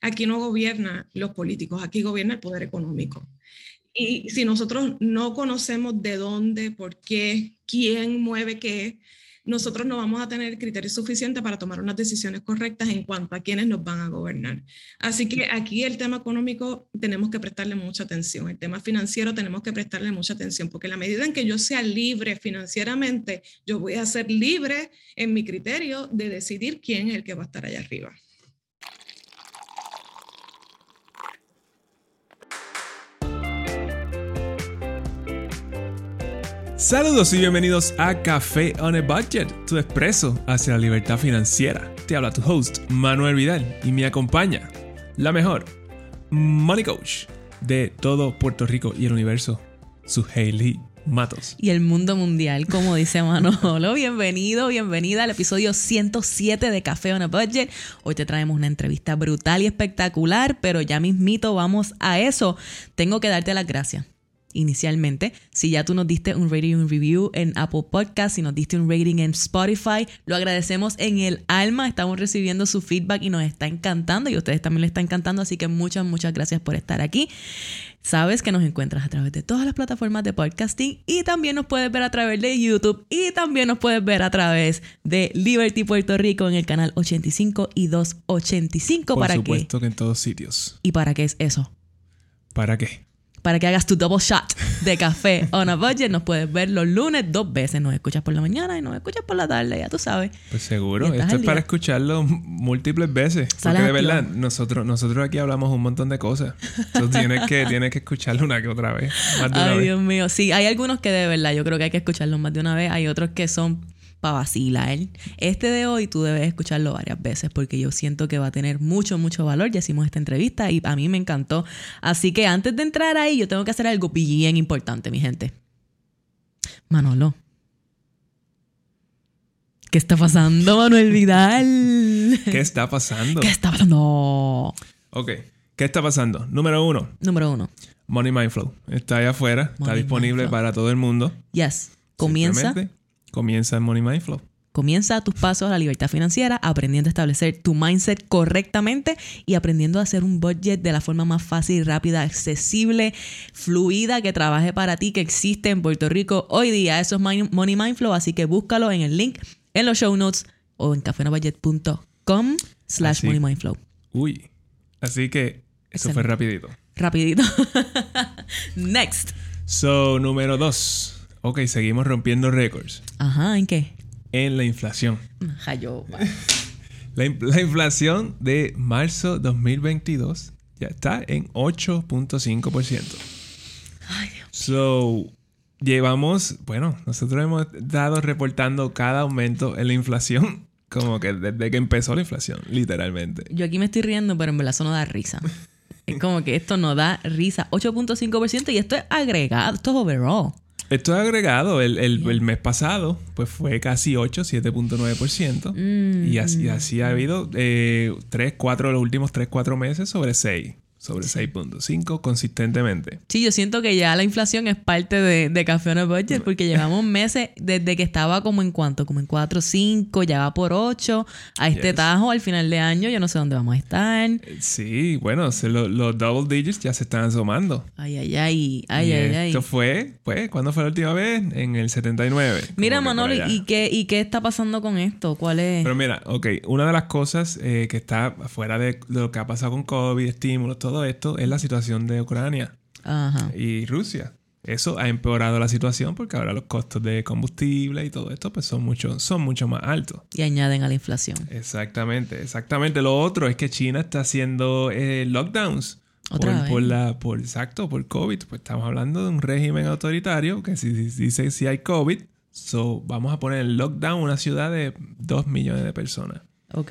aquí no gobierna los políticos, aquí gobierna el poder económico. Y si nosotros no conocemos de dónde, por qué, quién mueve qué, nosotros no vamos a tener criterios suficientes para tomar unas decisiones correctas en cuanto a quiénes nos van a gobernar. Así que aquí el tema económico tenemos que prestarle mucha atención, el tema financiero tenemos que prestarle mucha atención, porque la medida en que yo sea libre financieramente, yo voy a ser libre en mi criterio de decidir quién es el que va a estar allá arriba. Saludos y bienvenidos a Café on a Budget, tu expreso hacia la libertad financiera. Te habla tu host, Manuel Vidal, y me acompaña la mejor money coach de todo Puerto Rico y el universo, su Hailey Matos. Y el mundo mundial, como dice Manolo. Bienvenido, bienvenida al episodio 107 de Café on a Budget. Hoy te traemos una entrevista brutal y espectacular, pero ya mismito vamos a eso. Tengo que darte las gracias inicialmente. Si ya tú nos diste un rating y un review en Apple Podcast, si nos diste un rating en Spotify, lo agradecemos en el alma. Estamos recibiendo su feedback y nos está encantando y a ustedes también les está encantando. Así que muchas, muchas gracias por estar aquí. Sabes que nos encuentras a través de todas las plataformas de podcasting y también nos puedes ver a través de YouTube y también nos puedes ver a través de Liberty Puerto Rico en el canal 85 y 285. Por supuesto que en todos sitios. ¿Y para qué es eso? ¿Para qué? Para que hagas tu double shot de café on a budget. Nos puedes ver los lunes dos veces. Nos escuchas por la mañana y nos escuchas por la tarde, ya tú sabes. Pues seguro. Esto es para escucharlo múltiples veces. Porque de verdad, nosotros, nosotros aquí hablamos un montón de cosas. Entonces tienes que, tienes que escucharlo una que otra vez. Ay, Dios mío. Sí, hay algunos que de verdad yo creo que hay que escucharlos más de una vez. Hay otros que son para vacilar. Este de hoy tú debes escucharlo varias veces porque yo siento que va a tener mucho, mucho valor. Ya hicimos esta entrevista y a mí me encantó. Así que antes de entrar ahí, yo tengo que hacer algo bien importante, mi gente. Manolo. ¿Qué está pasando, Manuel Vidal? ¿Qué está pasando? ¿Qué está pasando? Ok. ¿Qué está pasando? Número uno. Número uno. Money Mindflow. Está ahí afuera. está disponible para todo el mundo. Yes. Comienza Comienza en Money Mindflow. Comienza tus pasos a la libertad financiera aprendiendo a establecer tu mindset correctamente y aprendiendo a hacer un budget de la forma más fácil, rápida, accesible, fluida, que trabaje para ti, que existe en Puerto Rico hoy día. Eso es Money Mindflow, así que búscalo en el link en los show notes o en cafenobudget.com slash Mindflow. Uy, así que eso fue rapidito. Rapidito. Next. So, número dos. Ok, seguimos rompiendo récords. Ajá, ¿en qué? En la inflación. Jayo. la, la inflación de marzo 2022 ya está en 8.5%. Ay, Dios. So, llevamos, bueno, nosotros hemos dado reportando cada aumento en la inflación como que desde que empezó la inflación, literalmente. Yo aquí me estoy riendo, pero en verdad eso no da risa. es como que esto no da risa. 8.5% y esto es agregado, esto es overall. Esto es agregado. El, mes pasado, pues fue casi 8, 7.9%. Mm. Y así, así ha habido eh, 3, 4, los últimos 3, 4 meses sobre 6 sobre 6.5 consistentemente. Sí, yo siento que ya la inflación es parte de, de Café on a Budget porque llevamos meses desde que estaba como en cuánto, como en 4, 5, ya va por 8. A este tajo al final de año yo no sé dónde vamos a estar. Eh, sí, bueno, los double digits ya se están asomando. Ay, ay, ay, ay, ay, ay. Esto fue, pues, ¿cuándo fue la última vez? En el 79. Mira, Manolo, ¿y qué, ¿y qué está pasando con esto? ¿Cuál es? Pero mira, ok, una de las cosas eh, que está fuera de lo que ha pasado con COVID, estímulos, todo esto es la situación de Ucrania y Rusia. Eso ha empeorado la situación porque ahora los costos de combustible y todo esto pues son mucho, son mucho más altos. Y añaden a la inflación. Exactamente, exactamente. Lo otro es que China está haciendo eh, lockdowns. por, la, por exacto, por COVID. Pues estamos hablando de un régimen autoritario que si, dice si hay COVID, so vamos a poner en lockdown una ciudad de 2 millones de personas. Ok.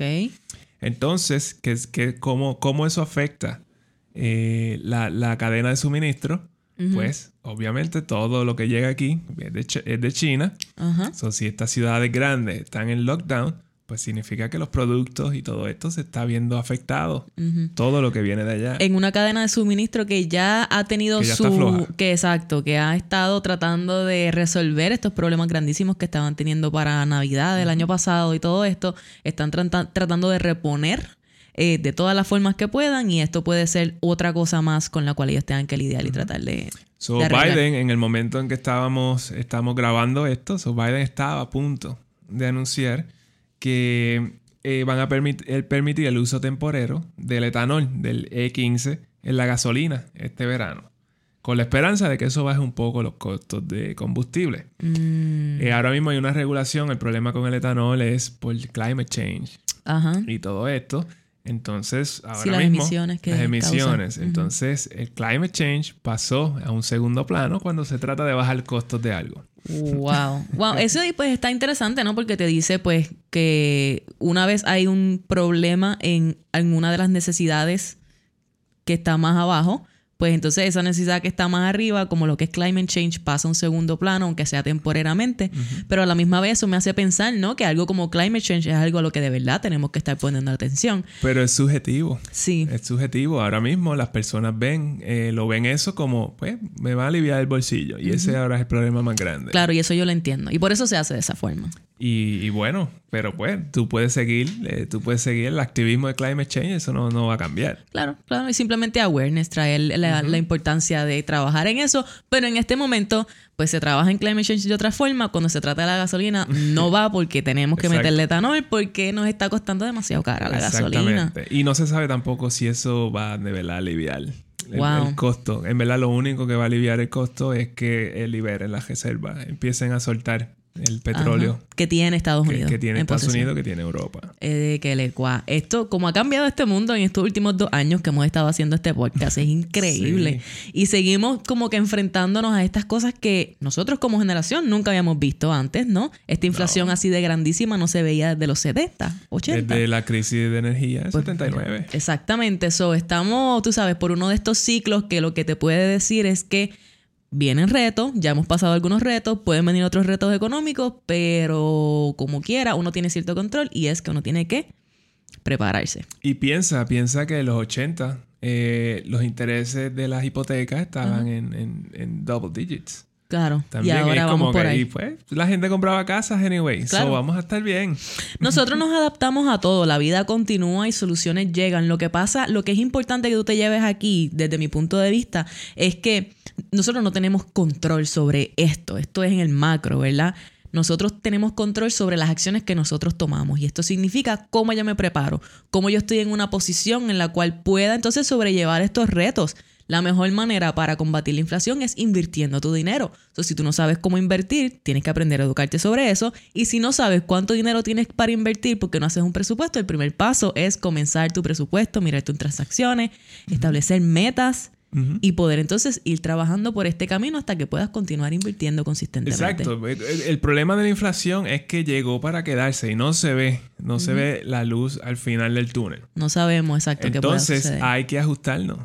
Entonces, ¿qué, qué, cómo, ¿cómo eso afecta eh, la, cadena de suministro, pues obviamente todo lo que llega aquí es de, China. si estas ciudades grandes están en lockdown, pues significa que los productos y todo esto se está viendo afectado. Todo lo que viene de allá. En una cadena de suministro que ya ha tenido su... Que exacto, que ha estado tratando de resolver estos problemas grandísimos que estaban teniendo para Navidad del año pasado y todo esto. Están tratando de reponer eh, de todas las formas que puedan y esto puede ser otra cosa más con la cual ellos tengan que lidiar y tratar de... So Biden, en el momento en que estábamos estamos grabando esto, so Biden estaba a punto de anunciar que eh, van a permitir el uso temporero del etanol, del E15, en la gasolina este verano. Con la esperanza de que eso baje un poco los costos de combustible. Mm. Eh, ahora mismo hay una regulación. El problema con el etanol es por climate change. Y todo esto. Entonces, ahora las mismo, emisiones que las emisiones. Entonces, el climate change pasó a un segundo plano cuando se trata de bajar costos de algo. Wow. Wow, eso pues está interesante, ¿no? Porque te dice pues que una vez hay un problema en alguna de las necesidades que está más abajo, pues entonces esa necesidad que está más arriba, como lo que es climate change, pasa a un segundo plano, aunque sea temporariamente. Pero a la misma vez eso me hace pensar, ¿no? Que algo como climate change es algo a lo que de verdad tenemos que estar poniendo atención. Pero es subjetivo. Sí. Es subjetivo. Ahora mismo las personas ven, eh, lo ven eso como, pues, me va a aliviar el bolsillo. Y ese ahora es el problema más grande. Claro, y eso yo lo entiendo. Y por eso se hace de esa forma. Y, bueno, pero pues tú puedes seguir, eh, tú puedes seguir el activismo de climate change, eso no, no va a cambiar. Claro, claro, y simplemente awareness, traer la, la, importancia de trabajar en eso, pero en este momento pues se trabaja en climate change de otra forma, cuando se trata de la gasolina no va porque tenemos que meterle etanol porque nos está costando demasiado cara la gasolina. Y no se sabe tampoco si eso va de verdad a aliviar. El, costo. En verdad, lo único que va a aliviar el costo es que liberen las reservas, empiecen a soltar el petróleo. Que tiene Estados Unidos. Que, tiene Estados Unidos, que tiene Europa. Eh, que le Esto, como ha cambiado este mundo en estos últimos dos años que hemos estado haciendo este podcast, es increíble. Y seguimos como que enfrentándonos a estas cosas que nosotros como generación nunca habíamos visto antes, ¿no? Esta inflación así de grandísima no se veía desde los 70, 80. Desde la crisis de energía en 79. Pues, exactamente. eso estamos, tú sabes, por uno de estos ciclos que lo que te puede decir es que vienen retos, ya hemos pasado algunos retos, pueden venir otros retos económicos, pero como quiera, uno tiene cierto control y es que uno tiene que prepararse. Y piensa, piensa que en los 80 eh, los intereses de las hipotecas estaban en, en, double digits. Claro. También y ahora es como vamos por ahí. pues, la gente compraba casas anyway. Claro. So vamos a estar bien. Nosotros nos adaptamos a todo. La vida continúa y soluciones llegan. Lo que pasa, lo que es importante que tú te lleves aquí, desde mi punto de vista, es que nosotros no tenemos control sobre esto. Esto es en el macro, ¿verdad? Nosotros tenemos control sobre las acciones que nosotros tomamos y esto significa cómo yo me preparo, cómo yo estoy en una posición en la cual pueda entonces sobrellevar estos retos. La mejor manera para combatir la inflación es invirtiendo tu dinero. Entonces, si tú no sabes cómo invertir, tienes que aprender a educarte sobre eso. Y si no sabes cuánto dinero tienes para invertir porque no haces un presupuesto, el primer paso es comenzar tu presupuesto, mirar tus transacciones, establecer metas y poder entonces ir trabajando por este camino hasta que puedas continuar invirtiendo consistentemente. Exacto. El, problema de la inflación es que llegó para quedarse y no se ve, no se ve la luz al final del túnel. No sabemos exacto entonces, qué Entonces hay que ajustarnos.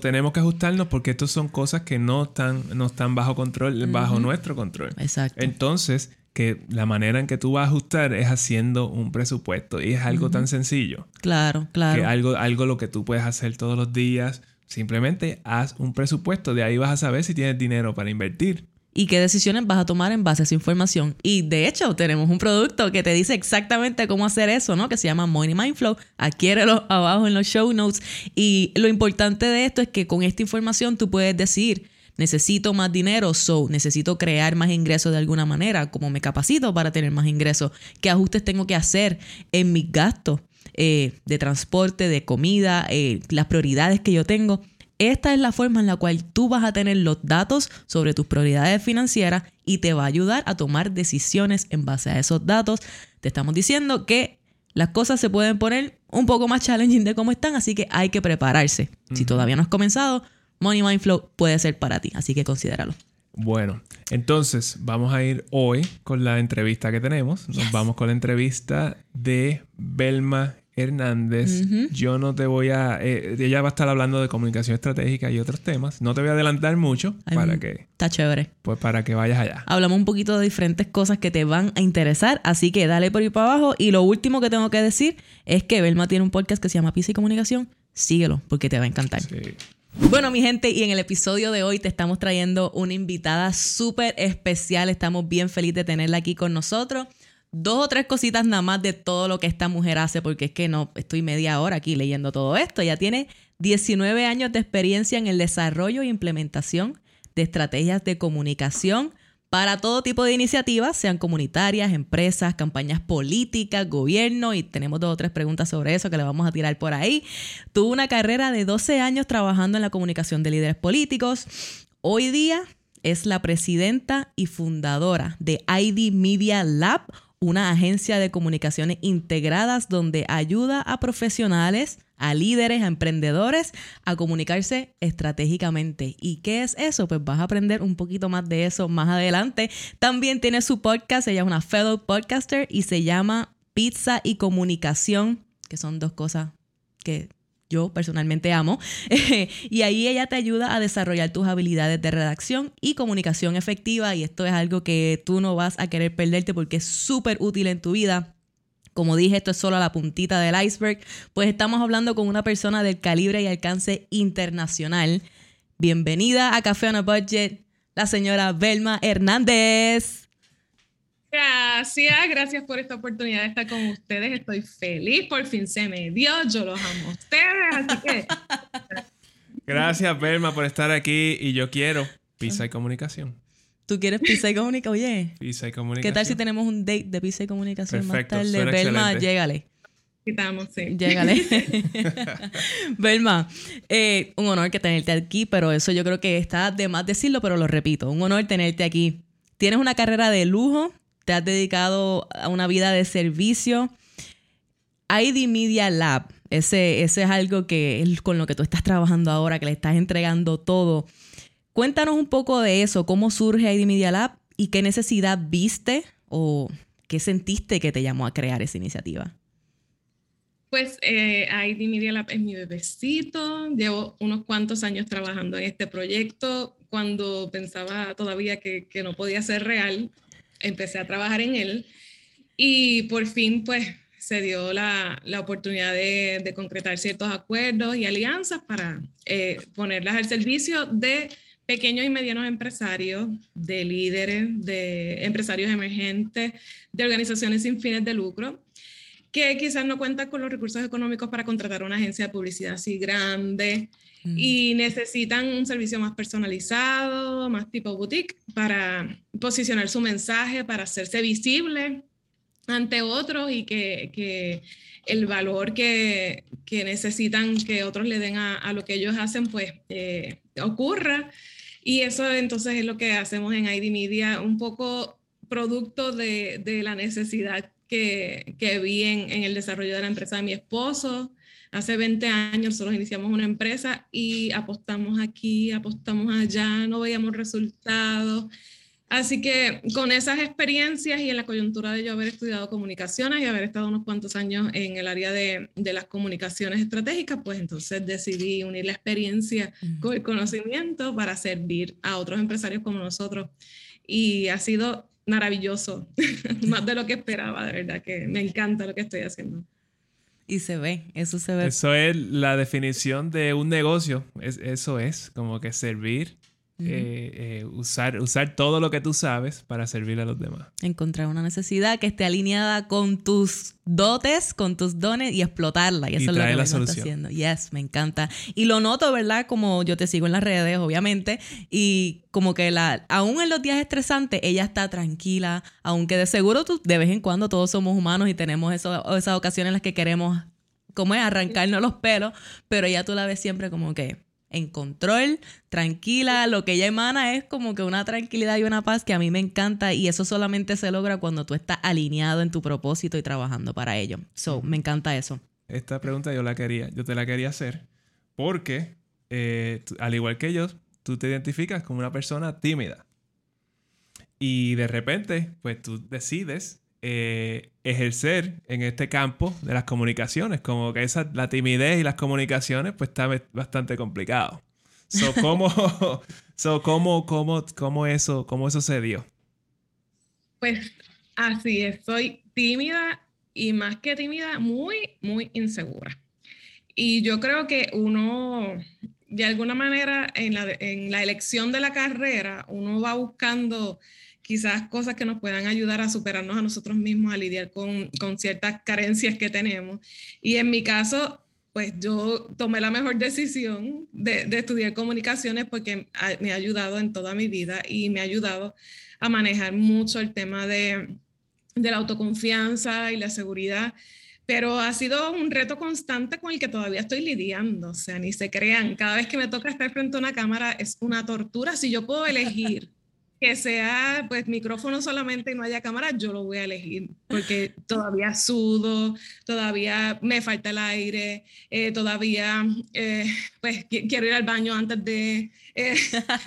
tenemos que ajustarnos porque estas son cosas que no están, no están bajo control, bajo nuestro control. Exacto. Entonces, que la manera en que tú vas a ajustar es haciendo un presupuesto y es algo tan sencillo. Claro, claro. Que algo, algo lo que tú puedes hacer todos los días Simplemente haz un presupuesto, de ahí vas a saber si tienes dinero para invertir. Y qué decisiones vas a tomar en base a esa información. Y de hecho, tenemos un producto que te dice exactamente cómo hacer eso, ¿no? Que se llama Money Mindflow. Adquiérelo abajo en los show notes. Y lo importante de esto es que con esta información tú puedes decir, necesito más dinero, so necesito crear más ingresos de alguna manera, como me capacito para tener más ingresos, qué ajustes tengo que hacer en mis gastos eh, de transporte, de comida, eh, las prioridades que yo tengo. Esta es la forma en la cual tú vas a tener los datos sobre tus prioridades financieras y te va a ayudar a tomar decisiones en base a esos datos. Te estamos diciendo que las cosas se pueden poner un poco más challenging de cómo están, así que hay que prepararse. Si todavía no has comenzado, Money Mind Flow puede ser para ti, así que considéralo. Bueno, entonces vamos a ir hoy con la entrevista que tenemos. Nos vamos con la entrevista de Belma Hernández. Yo no te voy a... Eh, ella va a estar hablando de comunicación estratégica y otros temas. No te voy a adelantar mucho para que... Está chévere. Pues para que vayas allá. Hablamos un poquito de diferentes cosas que te van a interesar, así que dale por ahí para abajo. Y lo último que tengo que decir es que Belma tiene un podcast que se llama Pisa y Comunicación. Síguelo porque te va a encantar. Sí. Bueno, mi gente, y en el episodio de hoy te estamos trayendo una invitada súper especial. Estamos bien felices de tenerla aquí con nosotros. dos o tres cositas nada más de todo lo que esta mujer hace, porque es que no, estoy media hora aquí leyendo todo esto. Ella tiene 19 años de experiencia en el desarrollo e implementación de estrategias de comunicación para todo tipo de iniciativas, sean comunitarias, empresas, campañas políticas, gobierno, y tenemos dos o tres preguntas sobre eso que le vamos a tirar por ahí. Tuvo una carrera de 12 años trabajando en la comunicación de líderes políticos. Hoy día es la presidenta y fundadora de ID Media Lab, una agencia de comunicaciones integradas donde ayuda a profesionales, a líderes, a emprendedores a comunicarse estratégicamente. ¿Y qué es eso? Pues vas a aprender un poquito más de eso más adelante. También tiene su podcast, ella es una fellow podcaster y se llama Pizza y Comunicación, que son dos cosas que yo personalmente amo. y ahí ella te ayuda a desarrollar tus habilidades de redacción y comunicación efectiva. Y esto es algo que tú no vas a querer perderte porque es súper útil en tu vida. Como dije, esto es solo la puntita del iceberg. Pues estamos hablando con una persona del calibre y alcance internacional. Bienvenida a Café on a Budget, la señora Belma Hernández. Gracias, gracias por esta oportunidad de estar con ustedes. Estoy feliz, por fin se me dio. Yo los amo a ustedes, así que. Gracias, Belma, por estar aquí. Y yo quiero pizza y comunicación. ¿Tú quieres pizza y comunicación? Oye. Pizza y comunicación. ¿Qué tal si tenemos un date de pizza y comunicación Perfecto, más tarde? Belma, llégale. Quitamos, sí. Llégale. Belma, eh, un honor que tenerte aquí, pero eso yo creo que está de más decirlo, pero lo repito. Un honor tenerte aquí. Tienes una carrera de lujo, te has dedicado a una vida de servicio. ID Media Lab, ese, ese es algo que con lo que tú estás trabajando ahora, que le estás entregando todo. Cuéntanos un poco de eso, cómo surge ID Media Lab y qué necesidad viste o qué sentiste que te llamó a crear esa iniciativa. Pues eh, ID Media Lab es mi bebecito, llevo unos cuantos años trabajando en este proyecto. Cuando pensaba todavía que no podía ser real, empecé a trabajar en él y por fin pues se dio la, la oportunidad de, concretar ciertos acuerdos y alianzas para eh, ponerlas al servicio de pequeños y medianos empresarios, de líderes, de empresarios emergentes, de organizaciones sin fines de lucro, que quizás no cuentan con los recursos económicos para contratar una agencia de publicidad así grande, y necesitan un servicio más personalizado, más tipo boutique, para posicionar su mensaje, para hacerse visible ante otros y que, que el valor que, que, necesitan que otros le den a, a lo que ellos hacen, pues eh, ocurra. Y eso entonces es lo que hacemos en ID Media, un poco producto de, de la necesidad que, que vi en, en, el desarrollo de la empresa de mi esposo, Hace 20 años nosotros iniciamos una empresa y apostamos aquí, apostamos allá, no veíamos resultados. Así que con esas experiencias y en la coyuntura de yo haber estudiado comunicaciones y haber estado unos cuantos años en el área de, de las comunicaciones estratégicas, pues entonces decidí unir la experiencia con el conocimiento para servir a otros empresarios como nosotros. Y ha sido maravilloso, más de lo que esperaba, de verdad que me encanta lo que estoy haciendo. Y se ve, eso se ve. Eso es la definición de un negocio. Es, eso es, como que servir, eh, eh, usar, usar todo lo que tú sabes para servir a los demás. Encontrar una necesidad que esté alineada con tus dotes, con tus dones y explotarla. Y eso es lo que la está haciendo. Yes, me encanta. Y lo noto, ¿verdad? Como yo te sigo en las redes, obviamente. Y como que la, aún en los días estresantes, ella está tranquila. Aunque de seguro tú, de vez en cuando todos somos humanos y tenemos eso, esas ocasiones en las que queremos, como es, arrancarnos los pelos. Pero ella tú la ves siempre como que en control, tranquila. Lo que ella emana es como que una tranquilidad y una paz que a mí me encanta y eso solamente se logra cuando tú estás alineado en tu propósito y trabajando para ello. So, me encanta eso. Esta pregunta yo la quería, yo te la quería hacer porque, eh, al igual que yo, tú te identificas como una persona tímida. Y de repente, pues tú decides eh, ejercer en este campo de las comunicaciones. Como que esa, la timidez y las comunicaciones, pues está bastante complicado. So, ¿cómo, so, ¿cómo, cómo, cómo, eso, ¿Cómo eso se dio? Pues así es, soy tímida y más que tímida, muy, muy insegura. Y yo creo que uno, de alguna manera, en la, en la elección de la carrera, uno va buscando quizás cosas que nos puedan ayudar a superarnos a nosotros mismos, a lidiar con, con ciertas carencias que tenemos. Y en mi caso, pues yo tomé la mejor decisión de, de, estudiar comunicaciones porque me ha ayudado en toda mi vida y me ha ayudado a manejar mucho el tema de, de la autoconfianza y la seguridad pero ha sido un reto constante con el que todavía estoy lidiando, o sea, ni se crean, cada vez que me toca estar frente a una cámara es una tortura, si yo puedo elegir que sea pues micrófono solamente y no haya cámara, yo lo voy a elegir porque todavía sudo, todavía me falta el aire, eh, todavía eh, pues quiero ir al baño antes de, eh,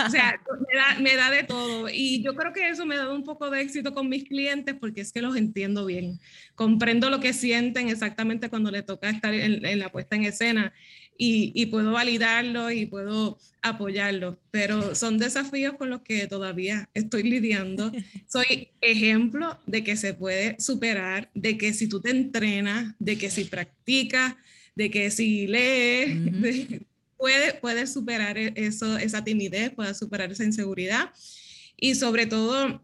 o sea, me da, me da, de todo. Y yo creo que eso me ha dado un poco de éxito con mis clientes porque es que los entiendo bien, comprendo lo que sienten exactamente cuando le toca estar en, en la puesta en escena y, puedo validarlo y puedo apoyarlo, pero son desafíos con los que todavía estoy lidiando. Soy ejemplo de que se puede superar, de que si tú te entrenas, de que si practicas, de que si lees, puedes puede superar e, eso, esa timidez, puedes superar esa inseguridad y sobre todo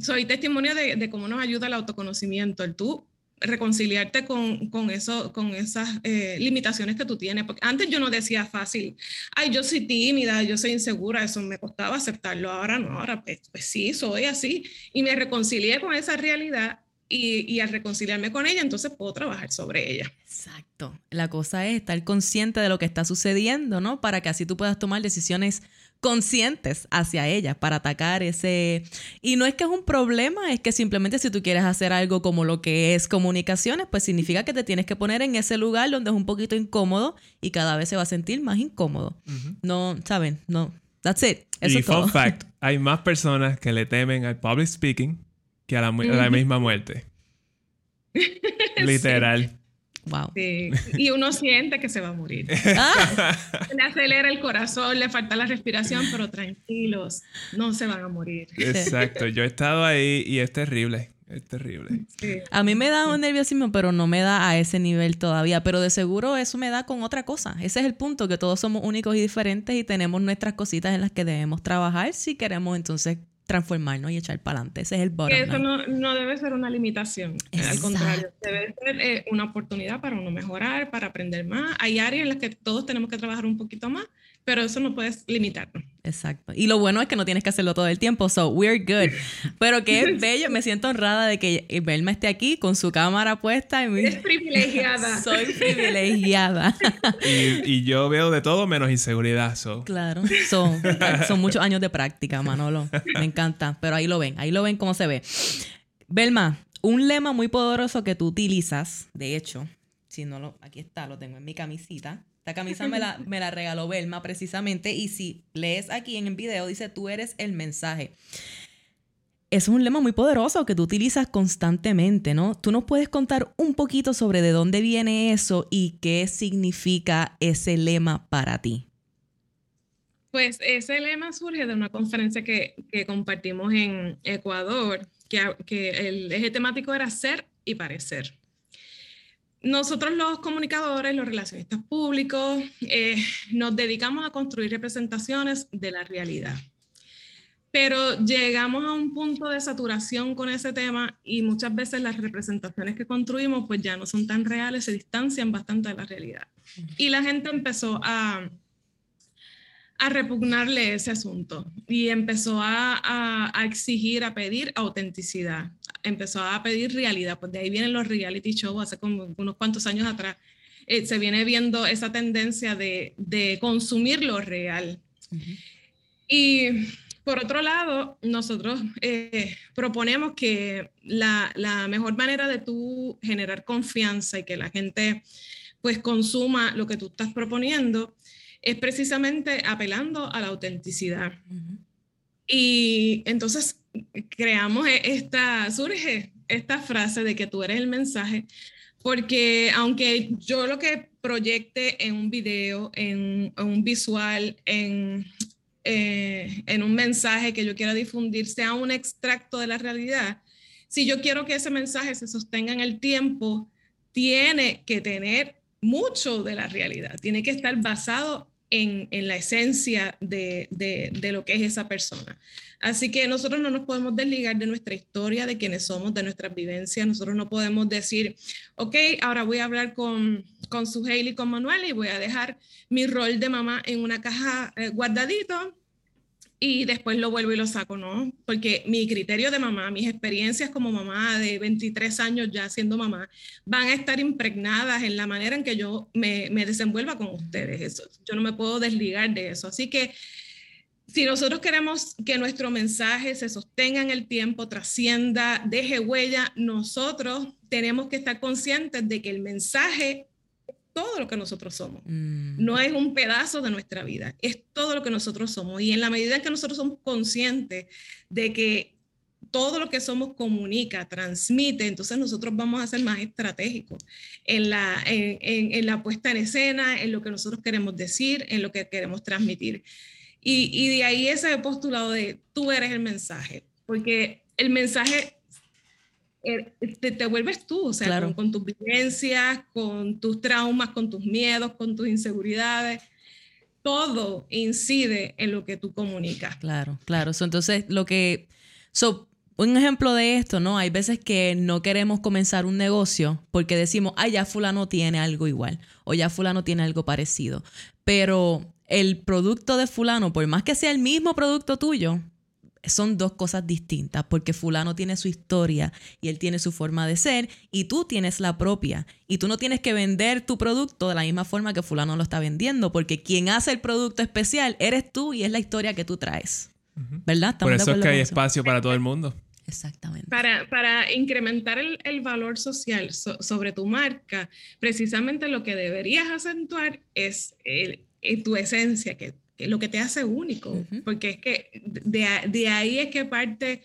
soy testimonio de, de, cómo nos ayuda el autoconocimiento, el tú reconciliarte con, con, eso, con esas eh, limitaciones que tú tienes. Porque antes yo no decía fácil, ay, yo soy tímida, yo soy insegura, eso me costaba aceptarlo. Ahora no, ahora pues, pues sí, soy así. Y me reconcilié con esa realidad y, y, al reconciliarme con ella, entonces puedo trabajar sobre ella. Exacto. La cosa es estar consciente de lo que está sucediendo, ¿no? Para que así tú puedas tomar decisiones conscientes hacia ella para atacar ese... Y no es que es un problema, es que simplemente si tú quieres hacer algo como lo que es comunicaciones, pues significa que te tienes que poner en ese lugar donde es un poquito incómodo y cada vez se va a sentir más incómodo. No, ¿saben? No. That's it. y fun fact, hay más personas que le temen al public speaking que a la, misma muerte. Literal. Wow. Y uno siente que se va a morir. Ah. Le acelera el corazón, le falta la respiración, pero tranquilos, no se van a morir. Exacto, yo he estado ahí y es terrible. Es terrible. A mí me da un nerviosismo, pero no me da a ese nivel todavía. Pero de seguro eso me da con otra cosa. Ese es el punto, que todos somos únicos y diferentes y tenemos nuestras cositas en las que debemos trabajar si queremos entonces transformarnos y echar para adelante. Ese es el bottom Eso no, no, debe ser una limitación. Al contrario, debe ser eh, una oportunidad para uno mejorar, para aprender más. Hay áreas en las que todos tenemos que trabajar un poquito más pero eso no puedes limitarnos. Exacto. Y lo bueno es que no tienes que hacerlo todo el tiempo, so we're good. Pero que es bello, me siento honrada de que Belma esté aquí con su cámara puesta. Y Es privilegiada. Soy privilegiada. Y, yo veo de todo menos inseguridad. So. Claro, son, son muchos años de práctica, Manolo. Me encanta, pero ahí lo ven, ahí lo ven cómo se ve. Belma, un lema muy poderoso que tú utilizas, de hecho, si no lo, aquí está, lo tengo en mi camisita esta camisa me la, me la regaló Belma precisamente y si lees aquí en el video dice tú eres el mensaje. Es un lema muy poderoso que tú utilizas constantemente, ¿no? ¿Tú nos puedes contar un poquito sobre de dónde viene eso y qué significa ese lema para ti? Pues ese lema surge de una conferencia que, que compartimos en Ecuador, que, que el eje temático era ser y parecer nosotros los comunicadores, los relacionistas públicos, eh, nos dedicamos a construir representaciones de la realidad. Pero llegamos a un punto de saturación con ese tema y muchas veces las representaciones que construimos pues ya no son tan reales, se distancian bastante de la realidad. Y la gente empezó a, a repugnarle ese asunto y empezó a, a, exigir, a pedir autenticidad, empezó a pedir realidad, pues de ahí vienen los reality shows hace como unos cuantos años atrás. Eh, se viene viendo esa tendencia de, de consumir lo real. Y por otro lado, nosotros eh, proponemos que la, la, mejor manera de tú generar confianza y que la gente pues consuma lo que tú estás proponiendo es precisamente apelando a la autenticidad. Y entonces creamos e-, esta, surge esta frase de que tú eres el mensaje, porque aunque yo lo que proyecte en un video, en, un visual, en, eh, en un mensaje que yo quiera difundir sea un extracto de la realidad, si yo quiero que ese mensaje se sostenga en el tiempo, tiene que tener mucho de la realidad, tiene que estar basado en, la esencia de, de, lo que es esa persona. Así que nosotros no nos podemos desligar de nuestra historia, de quienes somos, de nuestras vivencias. Nosotros no podemos decir, ok, ahora voy a hablar con, con su y con Manuel y voy a dejar mi rol de mamá en una caja eh, guardadito y después lo vuelvo y lo saco, ¿no? Porque mi criterio de mamá, mis experiencias como mamá de 23 años ya siendo mamá, van a estar impregnadas en la manera en que yo me, desenvuelva con ustedes. Eso, yo no me puedo desligar de eso. Así que si nosotros queremos que nuestro mensaje se sostenga en el tiempo, trascienda, deje huella, nosotros tenemos que estar conscientes de que el mensaje todo lo que nosotros somos. Mm. No es un pedazo de nuestra vida, es todo lo que nosotros somos. Y en la medida en que nosotros somos conscientes de que todo lo que somos comunica, transmite, entonces nosotros vamos a ser más estratégicos en la, en, la puesta en escena, en lo que nosotros queremos decir, en lo que queremos transmitir. Y, y de ahí ese postulado de tú eres el mensaje, porque el mensaje eh, te, vuelves tú, o sea, con, tus vivencias, con tus traumas, con tus miedos, con tus inseguridades. Todo incide en lo que tú comunicas. Claro, claro. entonces, lo que... So, un ejemplo de esto, ¿no? Hay veces que no queremos comenzar un negocio porque decimos, ah, ya fulano tiene algo igual o ya fulano tiene algo parecido. Pero el producto de fulano, por más que sea el mismo producto tuyo, son dos cosas distintas, porque fulano tiene su historia y él tiene su forma de ser y tú tienes la propia. Y tú no tienes que vender tu producto de la misma forma que fulano lo está vendiendo, porque quien hace el producto especial eres tú y es la historia que tú traes. ¿Verdad? Por eso es que hay espacio para todo el mundo. Exactamente. Para, para incrementar el, el valor social sobre tu marca, precisamente lo que deberías acentuar es el, tu esencia, que lo que te hace único, porque es que de, ahí es que parte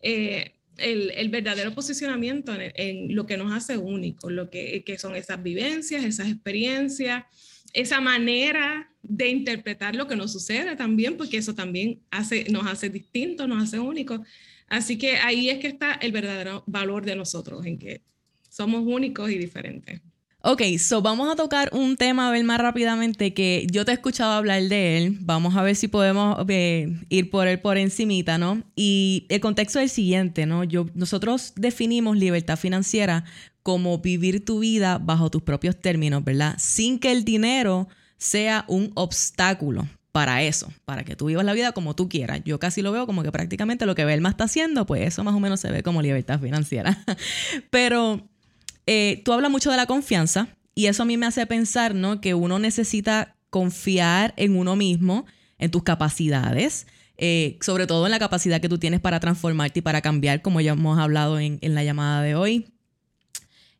eh, el, verdadero posicionamiento en, lo que nos hace único, lo que, son esas vivencias, esas experiencias, esa manera de interpretar lo que nos sucede también, porque eso también hace, nos hace distintos, nos hace únicos. Así que ahí es que está el verdadero valor de nosotros, en que somos únicos y diferentes. Ok, so vamos a tocar un tema a ver más rápidamente que yo te he escuchado hablar de él. Vamos a ver si podemos eh, ir por él por encimita, ¿no? Y el contexto es el siguiente, ¿no? Nosotros definimos libertad financiera como vivir tu vida bajo tus propios términos, ¿verdad? Sin que el dinero sea un obstáculo para eso, para que tú vivas la vida como tú quieras. Yo casi lo veo como que prácticamente lo que Belma está haciendo, pues eso más o menos se ve como libertad financiera. Pero eh, tú hablas mucho de la confianza y eso a mí me hace pensar, ¿no? Que uno necesita confiar en uno mismo, en tus capacidades, eh, sobre todo en la capacidad que tú tienes para transformarte y para cambiar, como ya hemos hablado en, la llamada de hoy.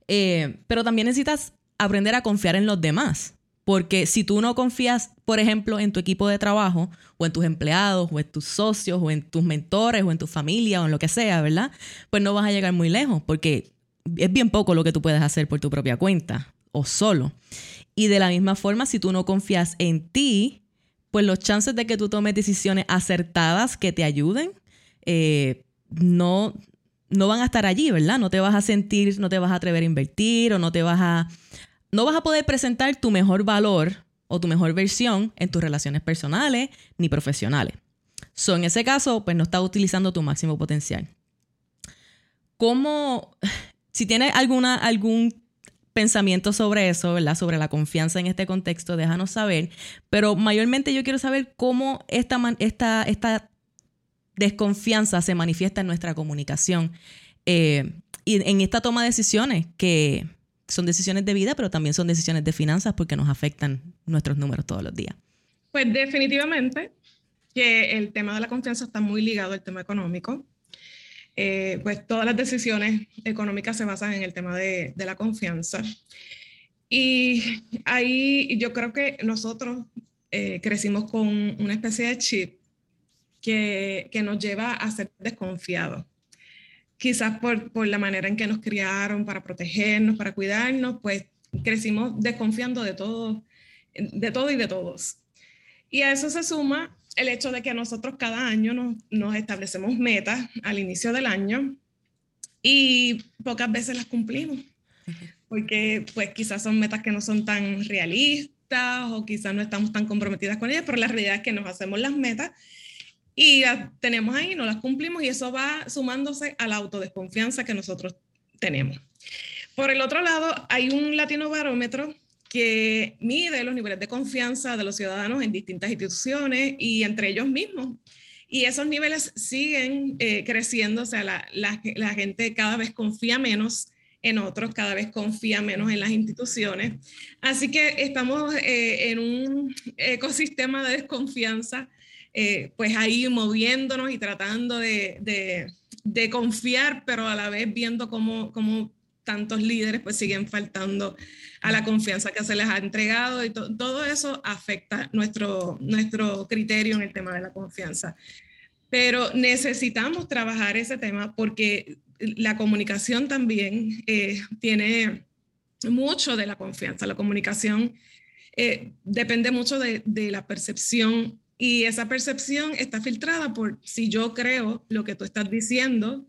Eh, pero también necesitas aprender a confiar en los demás. Porque si tú no confías, por ejemplo, en tu equipo de trabajo, o en tus empleados, o en tus socios, o en tus mentores, o en tu familia, o en lo que sea, ¿verdad? Pues no vas a llegar muy lejos, porque es bien poco lo que tú puedes hacer por tu propia cuenta o solo. Y de la misma forma, si tú no confías en ti, pues los chances de que tú tomes decisiones acertadas que te ayuden, eh, no, no van a estar allí, ¿verdad? No te vas a sentir, no te vas a atrever a invertir o no te vas a, no vas a poder presentar tu mejor valor o tu mejor versión en tus relaciones personales ni profesionales. So, en ese caso, pues no estás utilizando tu máximo potencial. ¿Cómo, si tienes alguna, algún pensamiento sobre eso, ¿verdad? Sobre la confianza en este contexto, déjanos saber. Pero mayormente yo quiero saber cómo esta, esta, esta desconfianza se manifiesta en nuestra comunicación eh, y en esta toma de decisiones, que son decisiones de vida, pero también son decisiones de finanzas porque nos afectan nuestros números todos los días. Pues definitivamente que el tema de la confianza está muy ligado al tema económico. Eh, pues todas las decisiones económicas se basan en el tema de, la confianza. Y ahí yo creo que nosotros eh, crecimos con una especie de chip que, nos lleva a ser desconfiados. Quizás por, por la manera en que nos criaron para protegernos, para cuidarnos, pues crecimos desconfiando de todo, de todo y de todos. Y a eso se suma el hecho de que nosotros cada año nos, establecemos metas al inicio del año y pocas veces las cumplimos, porque pues quizás son metas que no son tan realistas realistas o quizás no estamos tan comprometidas con ellas, pero la realidad es que nos hacemos las metas y las tenemos ahí, no las cumplimos y eso va sumándose a la autodesconfianza que nosotros tenemos. Por el otro lado, hay un latino barómetro que mide los niveles de confianza de los ciudadanos en distintas instituciones y entre ellos mismos. Y esos niveles siguen eh, creciendo, o sea, la, la, gente cada vez confía menos en otros, cada vez confía menos en las instituciones. Así que estamos eh, en un ecosistema de desconfianza, eh, pues ahí moviéndonos y tratando de, de, de, confiar, pero a la vez viendo cómo, cómo tantos líderes pues siguen faltando a la confianza que se les ha entregado y todo eso afecta nuestro, nuestro criterio en el tema de la confianza. Pero necesitamos trabajar ese tema porque la comunicación también eh, tiene mucho de la confianza. La comunicación eh, depende mucho de, de la percepción y esa percepción está filtrada por si yo creo lo que tú estás diciendo,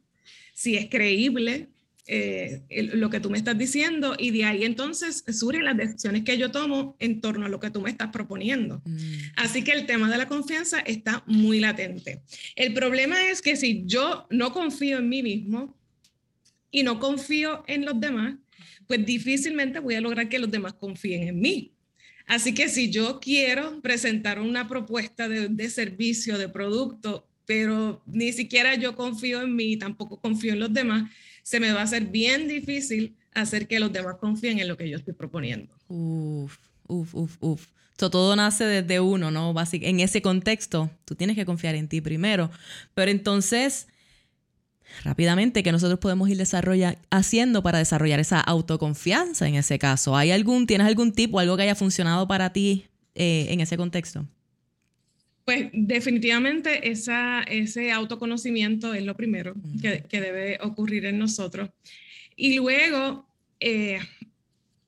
si es creíble, eh, lo que tú me estás diciendo y de ahí entonces surgen las decisiones que yo tomo en torno a lo que tú me estás proponiendo. Mm. Así que el tema de la confianza está muy latente. El problema es que si yo no confío en mí mismo y no confío en los demás, pues difícilmente voy a lograr que los demás confíen en mí. Así que si yo quiero presentar una propuesta de, de servicio, de producto, pero ni siquiera yo confío en mí, tampoco confío en los demás, se me va a hacer bien difícil hacer que los demás confíen en lo que yo estoy proponiendo. Uf, uf, uf, uf. todo nace desde uno, ¿no? en ese contexto, tú tienes que confiar en ti primero. Pero entonces, rápidamente, ¿qué nosotros podemos ir haciendo para desarrollar esa autoconfianza en ese caso? ¿Hay algún, ¿Tienes algún tipo, algo que haya funcionado para ti eh, en ese contexto? Pues definitivamente esa, ese autoconocimiento es lo primero que, debe ocurrir en nosotros. Y luego eh,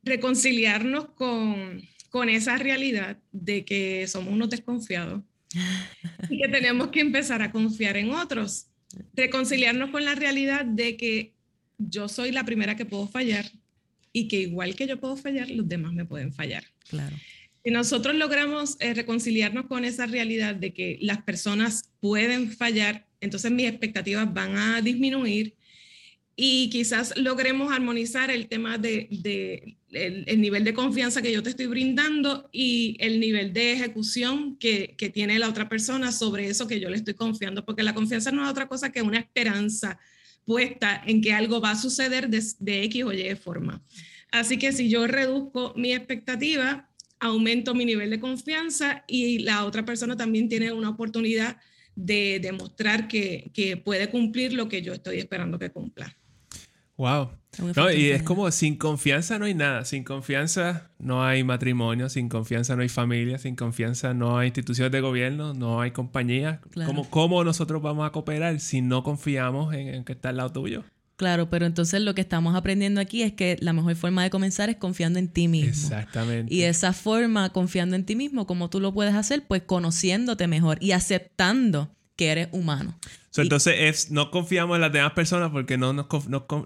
reconciliarnos con, con esa realidad de que somos unos desconfiados y que tenemos que empezar a confiar en otros. Reconciliarnos con la realidad de que yo soy la primera que puedo fallar y que igual que yo puedo fallar, los demás me pueden fallar. Claro. Si nosotros logramos eh, reconciliarnos con esa realidad de que las personas pueden fallar, entonces mis expectativas van a disminuir y quizás logremos armonizar el tema de, el, nivel de confianza que yo te estoy brindando y el nivel de ejecución que, que, tiene la otra persona sobre eso que yo le estoy confiando, porque la confianza no es otra cosa que una esperanza puesta en que algo va a suceder de, de X o Y forma. Así que si yo reduzco mi expectativa, aumento mi nivel de confianza y la otra persona también tiene una oportunidad de demostrar que, que puede cumplir lo que yo estoy esperando que cumpla. Wow. y es como sin confianza no hay nada. Sin confianza no hay matrimonio, sin confianza no hay familia, sin confianza no hay instituciones de gobierno, no hay compañía. ¿Cómo, nosotros vamos a cooperar si no confiamos en, en que está al lado tuyo? Claro, pero entonces lo que estamos aprendiendo aquí es que la mejor forma de comenzar es confiando en ti mismo. Exactamente. Y esa forma, confiando en ti mismo, como tú lo puedes hacer, pues conociéndote mejor y aceptando que eres humano. entonces es, no confiamos en las demás personas porque no, no,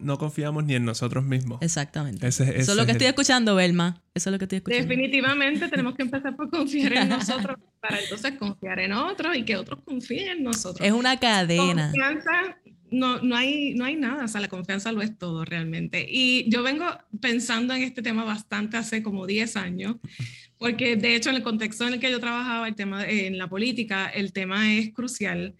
no, confiamos ni en nosotros mismos. Exactamente. Eso es lo que estoy escuchando, Belma. Eso es lo que estoy escuchando. Definitivamente tenemos que empezar por confiar en nosotros para entonces confiar en otros y que otros confíen en nosotros. Es una cadena. Confianza no, no, hay, no hay nada, o sea, la confianza lo es todo realmente. Y yo vengo pensando en este tema bastante hace como 10 años, porque de hecho en el contexto en el que yo trabajaba, el tema en la política, el tema es crucial,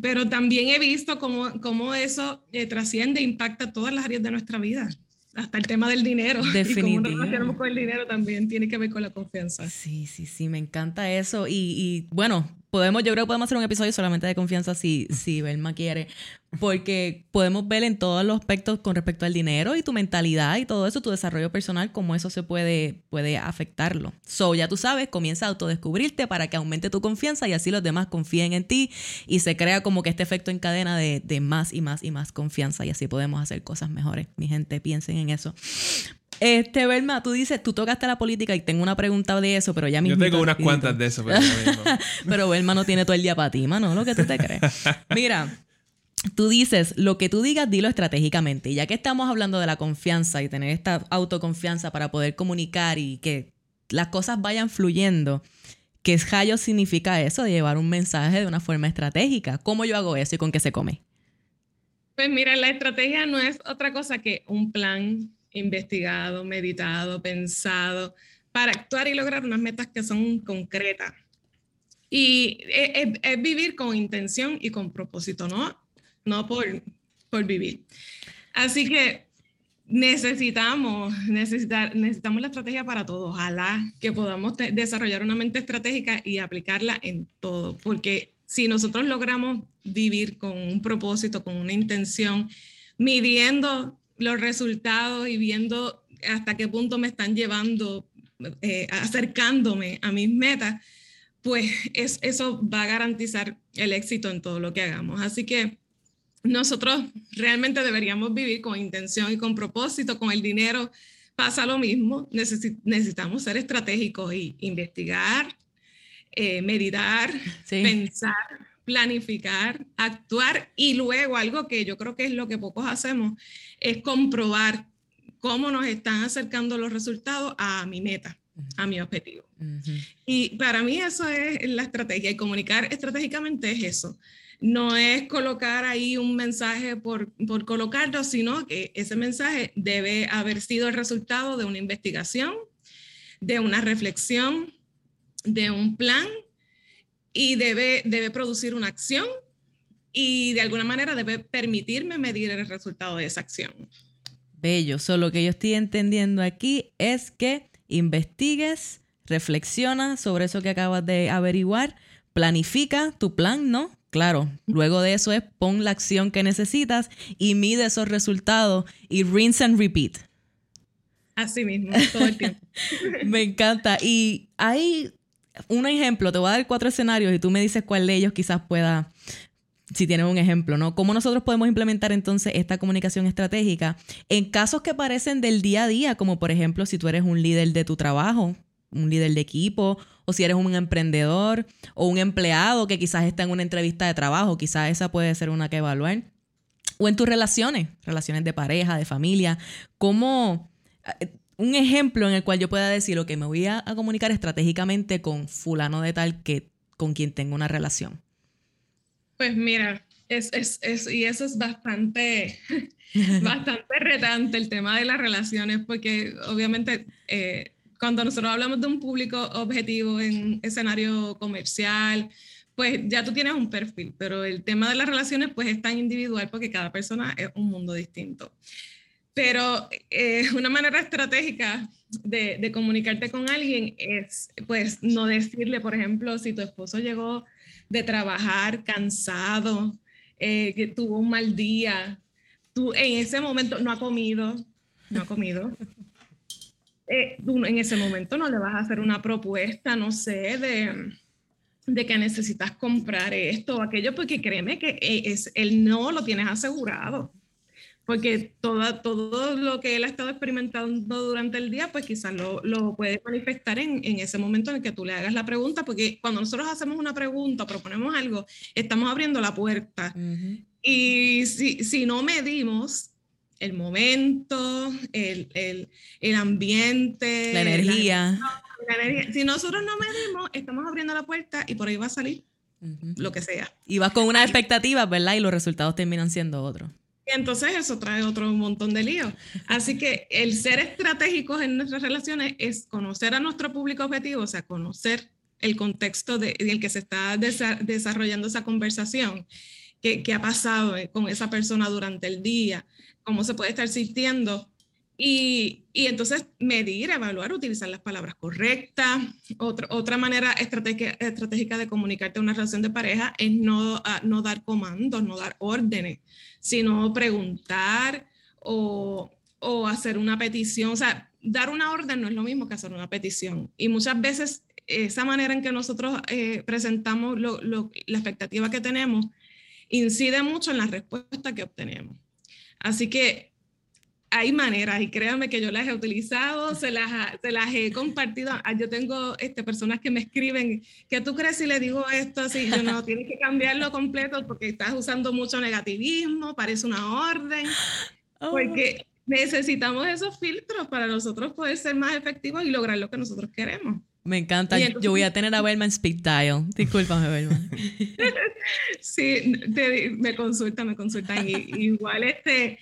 pero también he visto cómo, cómo eso eh, trasciende, impacta todas las áreas de nuestra vida hasta el tema del dinero. Definitivamente. Y cómo nos con el dinero también tiene que ver con la confianza. Sí, sí, sí, me encanta eso. Y, y bueno, podemos, yo creo que podemos hacer un episodio solamente de confianza si, si Belma quiere, porque podemos ver en todos los aspectos con respecto al dinero y tu mentalidad y todo eso, tu desarrollo personal, cómo eso se puede, puede afectarlo. So, ya tú sabes, comienza a autodescubrirte para que aumente tu confianza y así los demás confíen en ti y se crea como que este efecto en cadena de, de más y más y más confianza y así podemos hacer cosas mejores. Mi gente, piensen en eso. Este, Belma, tú dices, tú tocaste la política y tengo una pregunta de eso, pero ya mismo. Yo tengo unas cuantas de eso, pero, pero Belma no tiene todo el día para ti, mano, lo que tú te crees. Mira, tú dices, lo que tú digas, dilo estratégicamente. Y ya que estamos hablando de la confianza y tener esta autoconfianza para poder comunicar y que las cosas vayan fluyendo. ¿Qué rayo significa eso de llevar un mensaje de una forma estratégica? ¿Cómo yo hago eso y con qué se come? Pues mira, la estrategia no es otra cosa que un plan investigado, meditado, pensado, para actuar y lograr unas metas que son concretas. Y es, vivir con intención y con propósito, ¿no? No por, por vivir. Así que necesitamos, necesitar, necesitamos la estrategia para todo. Ojalá que podamos desarrollar una mente estratégica y aplicarla en todo, porque si nosotros logramos vivir con un propósito, con una intención, midiendo los resultados y viendo hasta qué punto me están llevando, eh, acercándome a mis metas, pues eso va a garantizar el éxito en todo lo que hagamos. Así que nosotros realmente deberíamos vivir con intención y con propósito, con el dinero pasa lo mismo, necesitamos ser estratégicos y investigar, eh, meditar, pensar, planificar, actuar y luego algo que yo creo que es lo que pocos hacemos, es comprobar cómo nos están acercando los resultados a mi meta, a mi objetivo. Y para mí eso es la estrategia y comunicar estratégicamente es eso no es colocar ahí un mensaje por, por colocarlo, sino que ese mensaje debe haber sido el resultado de una investigación, de una reflexión, de un plan y debe, debe producir una acción y de alguna manera debe permitirme medir el resultado de esa acción. Bello. Solo lo que yo estoy entendiendo aquí es que investigues, reflexiona sobre eso que acabas de averiguar, planifica tu plan, ¿no? Claro, luego de eso es pon la acción que necesitas y mide esos resultados y rinse and repeat. Así mismo, todo el tiempo. me encanta. Y hay un ejemplo, te voy a dar cuatro escenarios y tú me dices cuál de ellos quizás pueda, si tienes un ejemplo, ¿no? ¿Cómo nosotros podemos implementar entonces esta comunicación estratégica en casos que parecen del día a día, como por ejemplo si tú eres un líder de tu trabajo, un líder de equipo o si eres un emprendedor o un empleado que quizás está en una entrevista de trabajo, quizás esa puede ser una que evaluar. O en tus relaciones, relaciones de pareja, de familia, como eh, un ejemplo en el cual yo pueda decir, que me voy a, comunicar estratégicamente con fulano de tal que con quien tengo una relación. Pues mira, es, y eso es bastante, bastante retante el tema de las relaciones, porque obviamente eh, cuando nosotros hablamos de un público objetivo en escenario comercial, pues ya tú tienes un perfil, pero el tema de las relaciones pues es tan individual porque cada persona es un mundo distinto. Pero eh, una manera estratégica de, comunicarte con alguien es pues no decirle, por ejemplo, si tu esposo llegó de trabajar cansado, eh, que tuvo un mal día, tú en ese momento no ha comido, no ha comido, eh, en ese momento no le vas a hacer una propuesta, no sé, de, de que necesitas comprar esto o aquello, porque créeme que eh, es, él no lo tienes asegurado. Porque toda, todo lo que él ha estado experimentando durante el día, pues quizás lo, lo puede manifestar en, en, ese momento en el que tú le hagas la pregunta, porque cuando nosotros hacemos una pregunta, proponemos algo, estamos abriendo la puerta. Y si, si no medimos el momento, el, el, el ambiente, la energía. Si nosotros no medimos, estamos abriendo la puerta y por ahí va a salir lo que sea. Y vas con unas expectativas, ¿verdad? Y los resultados terminan siendo otros. Entonces eso trae otro montón de líos. Así que el ser estratégicos en nuestras relaciones es conocer a nuestro público objetivo, o sea, conocer el contexto de, en el que se está desarrollando esa conversación, qué, qué ha pasado con esa persona durante el día, cómo se puede estar sintiendo. Y, y, entonces medir, evaluar, utilizar las palabras correctas. Otra, otra manera estratégica, de comunicarte una relación de pareja es no, ah, no dar comandos, no dar órdenes, sino preguntar o, o, hacer una petición. O sea, dar una orden no es lo mismo que hacer una petición. Y muchas veces esa manera en que nosotros eh, presentamos lo, lo, la expectativa que tenemos incide mucho en la respuesta que obtenemos. Así que hay maneras y créanme que yo las he utilizado, se las, se las he compartido. Ah, yo tengo este, personas que me escriben, ¿qué tú crees si le digo esto? Así, yo no, tienes que cambiarlo completo porque estás usando mucho negativismo, parece una orden. Oh. Porque necesitamos esos filtros para nosotros poder ser más efectivos y lograr lo que nosotros queremos. Me encanta. Yo voy a tener a Belman speak dial. Discúlpame, Belman. sí, me consulta, me consultan. igual este,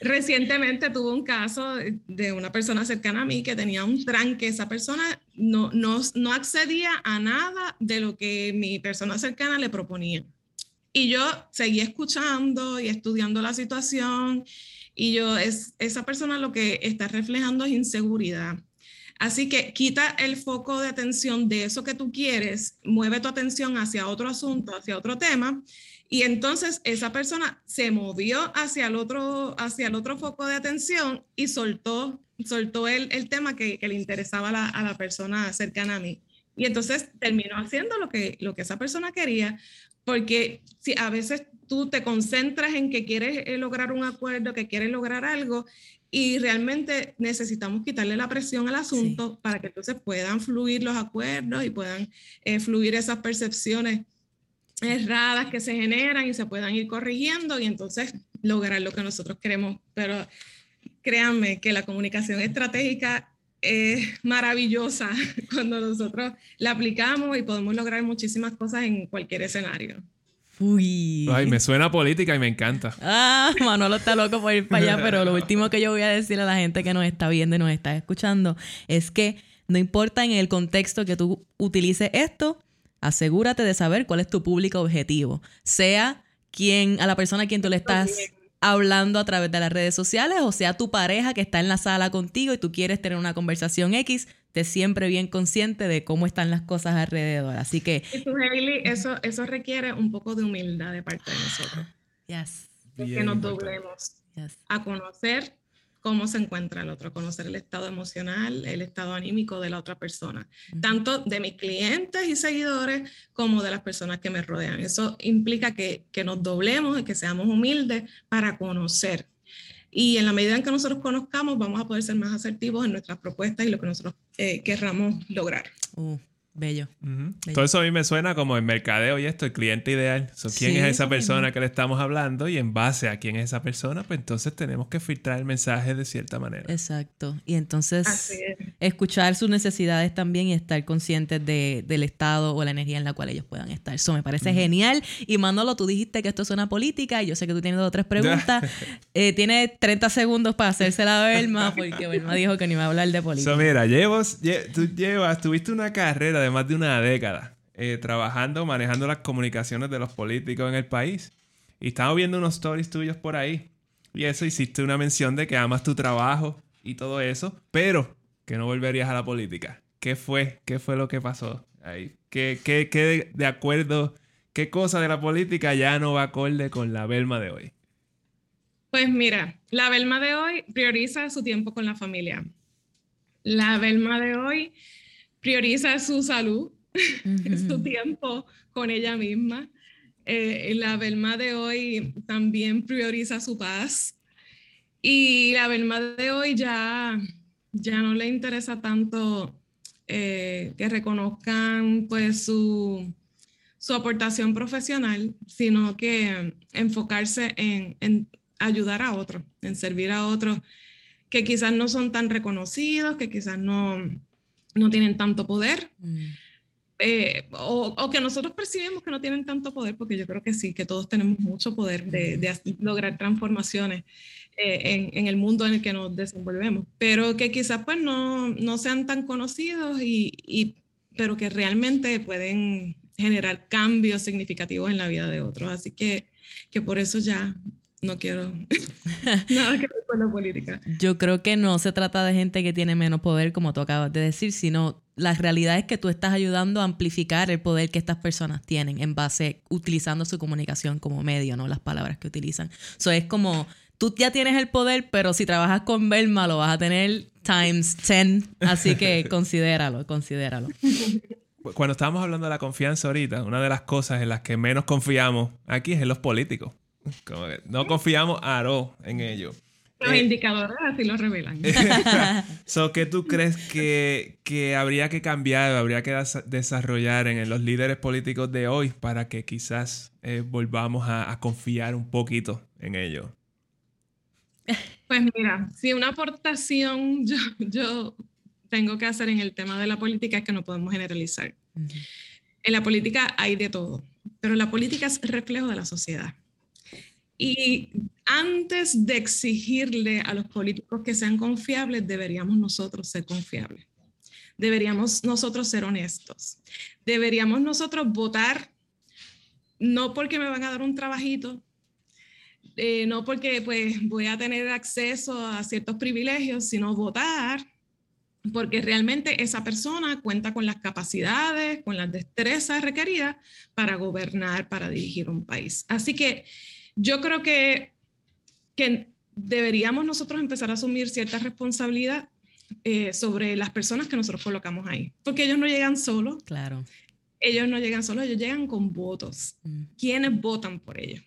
recientemente tuve un caso de una persona cercana a mí que tenía un tranque. Esa persona no, no, no accedía a nada de lo que mi persona cercana le proponía. Y yo seguí escuchando y estudiando la situación y yo, es, esa persona lo que está reflejando es inseguridad Así que quita el foco de atención de eso que tú quieres, mueve tu atención hacia otro asunto, hacia otro tema, y entonces esa persona se movió hacia el otro, hacia el otro foco de atención y soltó, soltó el, el tema que, que, le interesaba a la, a la, persona cercana a mí. Y entonces terminó haciendo lo que, lo que esa persona quería, porque si a veces tú te concentras en que quieres eh, lograr un acuerdo, que quieres lograr algo, y realmente necesitamos quitarle la presión al asunto para que entonces puedan fluir los acuerdos y puedan eh, fluir esas percepciones erradas que se generan y se puedan ir corrigiendo y entonces lograr lo que nosotros queremos. Pero créanme que la comunicación estratégica es maravillosa cuando nosotros la aplicamos y podemos lograr muchísimas cosas en cualquier escenario. Uy. Ay, me suena política y me encanta. Ah, Manolo está loco por ir para allá, pero lo último que yo voy a decir a la gente que nos está viendo y nos está escuchando es que no importa en el contexto que tú utilices esto, asegúrate de saber cuál es tu público objetivo. Sea quien, a la persona a quien tú le estás hablando a través de las redes sociales, o sea tu pareja que está en la sala contigo y tú quieres tener una conversación X, esté siempre bien consciente de cómo están las cosas alrededor. Así que... eso, eso requiere un poco de humildad de parte de nosotros. Yes. que nos doblemos a conocer cómo se encuentra el otro, conocer el estado emocional, el estado anímico de la otra persona, tanto de mis clientes y seguidores como de las personas que me rodean. Eso implica que, que nos doblemos y que seamos humildes para conocer y en la medida en que nosotros conozcamos, vamos a poder ser más asertivos en nuestras propuestas y lo que nosotros eh, querramos lograr. Uh, Bello. Todo eso a mí me suena como el mercadeo y esto, el cliente ideal. ¿Quién es esa persona que le estamos hablando? Y en base a quién es esa persona, pues entonces tenemos que filtrar el mensaje de cierta manera. Exacto. Y entonces escuchar sus necesidades también y estar conscientes de, del estado o la energía en la cual ellos puedan estar. Eso me parece genial. Y Manolo, tú dijiste que esto es una política y yo sé que tú tienes dos o tres preguntas. eh, tiene 30 segundos para hacerse la Belma porque Belma dijo que ni iba a hablar de política. So, mira, llevo, tú llevas, tuviste una carrera de más de una década eh, trabajando, manejando las comunicaciones de los políticos en el país. Y estamos viendo unos stories tuyos por ahí. Y eso hiciste una mención de que amas tu trabajo y todo eso, pero que no volverías a la política. ¿Qué fue? ¿Qué fue lo que pasó ahí? ¿Qué, qué, qué de acuerdo? ¿Qué cosa de la política ya no va acorde con la Belma de hoy? Pues mira, la Belma de hoy prioriza su tiempo con la familia. La Belma de hoy prioriza su salud, su tiempo con ella misma. Eh, la Belma de hoy también prioriza su paz. Y la Belma de hoy ya, ya no le interesa tanto eh, que reconozcan pues su, su aportación profesional, sino que enfocarse en, en ayudar a otros, en servir a otros que quizás no son tan reconocidos, que quizás no, no tienen tanto poder. Mm. Eh, o, que nosotros percibimos que no tienen tanto poder, porque yo creo que sí, que todos tenemos mucho poder de, mm. lograr transformaciones eh, en, el mundo en el que nos desenvolvemos, pero que quizás pues no, no sean tan conocidos, y, y, pero que realmente pueden generar cambios significativos en la vida de otros. Así que, que por eso ya no quiero nada que ver con la política. Yo creo que no se trata de gente que tiene menos poder, como tú acabas de decir, sino la realidad es que tú estás ayudando a amplificar el poder que estas personas tienen en base, utilizando su comunicación como medio, ¿no? Las palabras que utilizan. Eso es como, tú ya tienes el poder, pero si trabajas con Belma lo vas a tener times 10, así que considéralo, considéralo. Cuando estábamos hablando de la confianza ahorita, una de las cosas en las que menos confiamos aquí es en los políticos no confiamos a en ello. Los eh, indicadores así lo revelan. ¿Qué tú crees que, que, habría que cambiar, habría que desarrollar en los líderes políticos de hoy para que quizás eh, volvamos a, confiar un poquito en ellos? Pues mira, si una aportación yo, yo tengo que hacer en el tema de la política es que no podemos generalizar. En la política hay de todo, pero la política es reflejo de la sociedad. Y antes de exigirle a los políticos que sean confiables, deberíamos nosotros ser confiables. Deberíamos nosotros ser honestos. Deberíamos nosotros votar no porque me van a dar un trabajito, eh, no porque pues voy a tener acceso a ciertos privilegios, sino votar porque realmente esa persona cuenta con las capacidades, con las destrezas requeridas para gobernar, para dirigir un país. Así que yo creo que, que deberíamos nosotros empezar a asumir cierta responsabilidad eh, sobre las personas que nosotros colocamos ahí, porque ellos no llegan solos. Claro. Ellos no llegan solos, ellos llegan con votos. Mm. ¿Quiénes votan por ellos?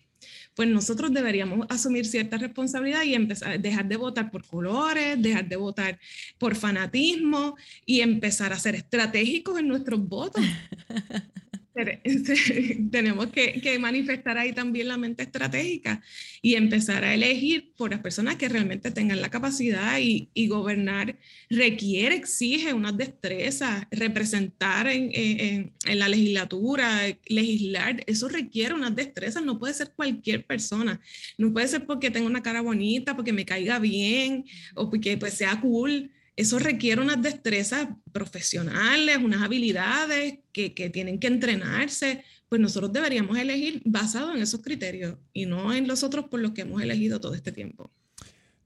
pues nosotros deberíamos asumir cierta responsabilidad y empezar, dejar de votar por colores, dejar de votar por fanatismo y empezar a ser estratégicos en nuestros votos. tenemos que, manifestar ahí también la mente estratégica y empezar a elegir por las personas que realmente tengan la capacidad y, gobernar requiere, exige unas destrezas, representar en, la legislatura, legislar, eso requiere unas destrezas, no puede ser cualquier persona, no puede ser porque tenga una cara bonita, porque me caiga bien o porque pues sea cool eso requiere unas destrezas profesionales, unas habilidades que, tienen que entrenarse, pues nosotros deberíamos elegir basado en esos criterios y no en los otros por los que hemos elegido todo este tiempo.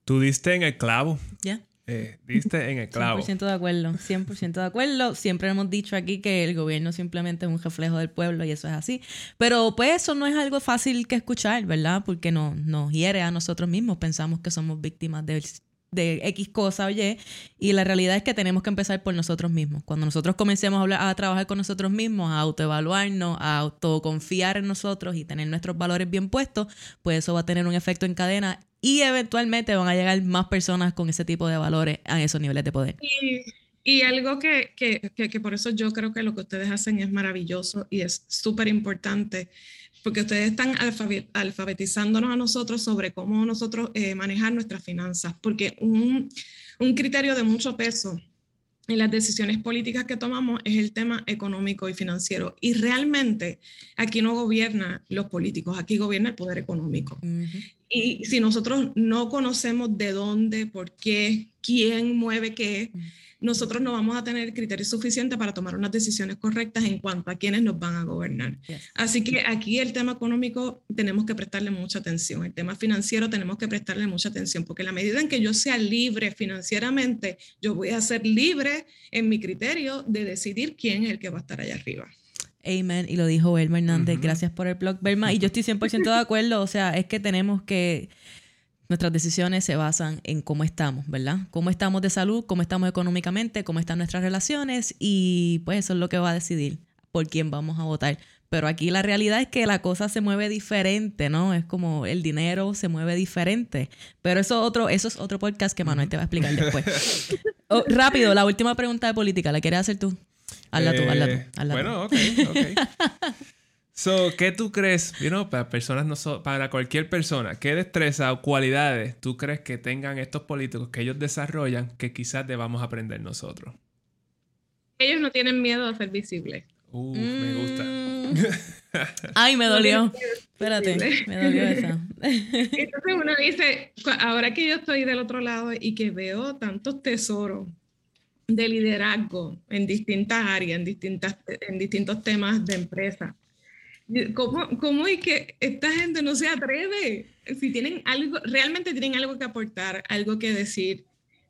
Tú diste en el clavo. Ya. Eh, diste en el clavo. 100% de acuerdo, 100% de acuerdo. Siempre hemos dicho aquí que el gobierno simplemente es un reflejo del pueblo y eso es así. Pero pues eso no es algo fácil que escuchar, ¿verdad? Porque no, nos hiere a nosotros mismos. Pensamos que somos víctimas del de X cosa o Y, la realidad es que tenemos que empezar por nosotros mismos. Cuando nosotros comencemos a, trabajar con nosotros mismos, a autoevaluarnos, a autoconfiar en nosotros y tener nuestros valores bien puestos, pues eso va a tener un efecto en cadena y eventualmente van a llegar más personas con ese tipo de valores a esos niveles de poder. Y, algo que, que, que, por eso yo creo que lo que ustedes hacen es maravilloso y es súper importante porque ustedes están alfabetizándonos a nosotros sobre cómo nosotros eh, manejar nuestras finanzas, porque un, un criterio de mucho peso en las decisiones políticas que tomamos es el tema económico y financiero. Y realmente aquí no gobierna los políticos, aquí gobierna el poder económico. Y si nosotros no conocemos de dónde, por qué, quién mueve qué, nosotros no vamos a tener criterios suficientes para tomar unas decisiones correctas en cuanto a quiénes nos van a gobernar. Así que aquí el tema económico tenemos que prestarle mucha atención, el tema financiero tenemos que prestarle mucha atención, porque en la medida en que yo sea libre financieramente, yo voy a ser libre en mi criterio de decidir quién es el que va a estar allá arriba. Amen. Y lo dijo Belma Hernández. Gracias por el blog, Belma. Y yo estoy 100% de acuerdo. O sea, es que tenemos que Nuestras decisiones se basan en cómo estamos, ¿verdad? Cómo estamos de salud, cómo estamos económicamente, cómo están nuestras relaciones y pues eso es lo que va a decidir por quién vamos a votar. Pero aquí la realidad es que la cosa se mueve diferente, ¿no? Es como el dinero se mueve diferente. Pero eso, otro, eso es otro podcast que Manuel te va a explicar después. Oh, rápido, la última pregunta de política, ¿la quieres hacer tú? Hazla tú, hazla tú. Eh, hazla bueno, ok, ok. So, ¿qué tú crees, you para personas no para cualquier persona, qué destreza o cualidades tú crees que tengan estos políticos que ellos desarrollan que quizás debamos aprender nosotros? Ellos no tienen miedo a ser visibles. Uh, me gusta. Mm. Ay, me dolió. Espérate, me dolió esa. Entonces uno dice, ahora que yo estoy del otro lado y que veo tantos tesoros de liderazgo en distintas áreas, en, distintas, en distintos temas de empresa, ¿Cómo, ¿Cómo es que esta gente no se atreve? Si tienen algo, realmente tienen algo que aportar, algo que decir,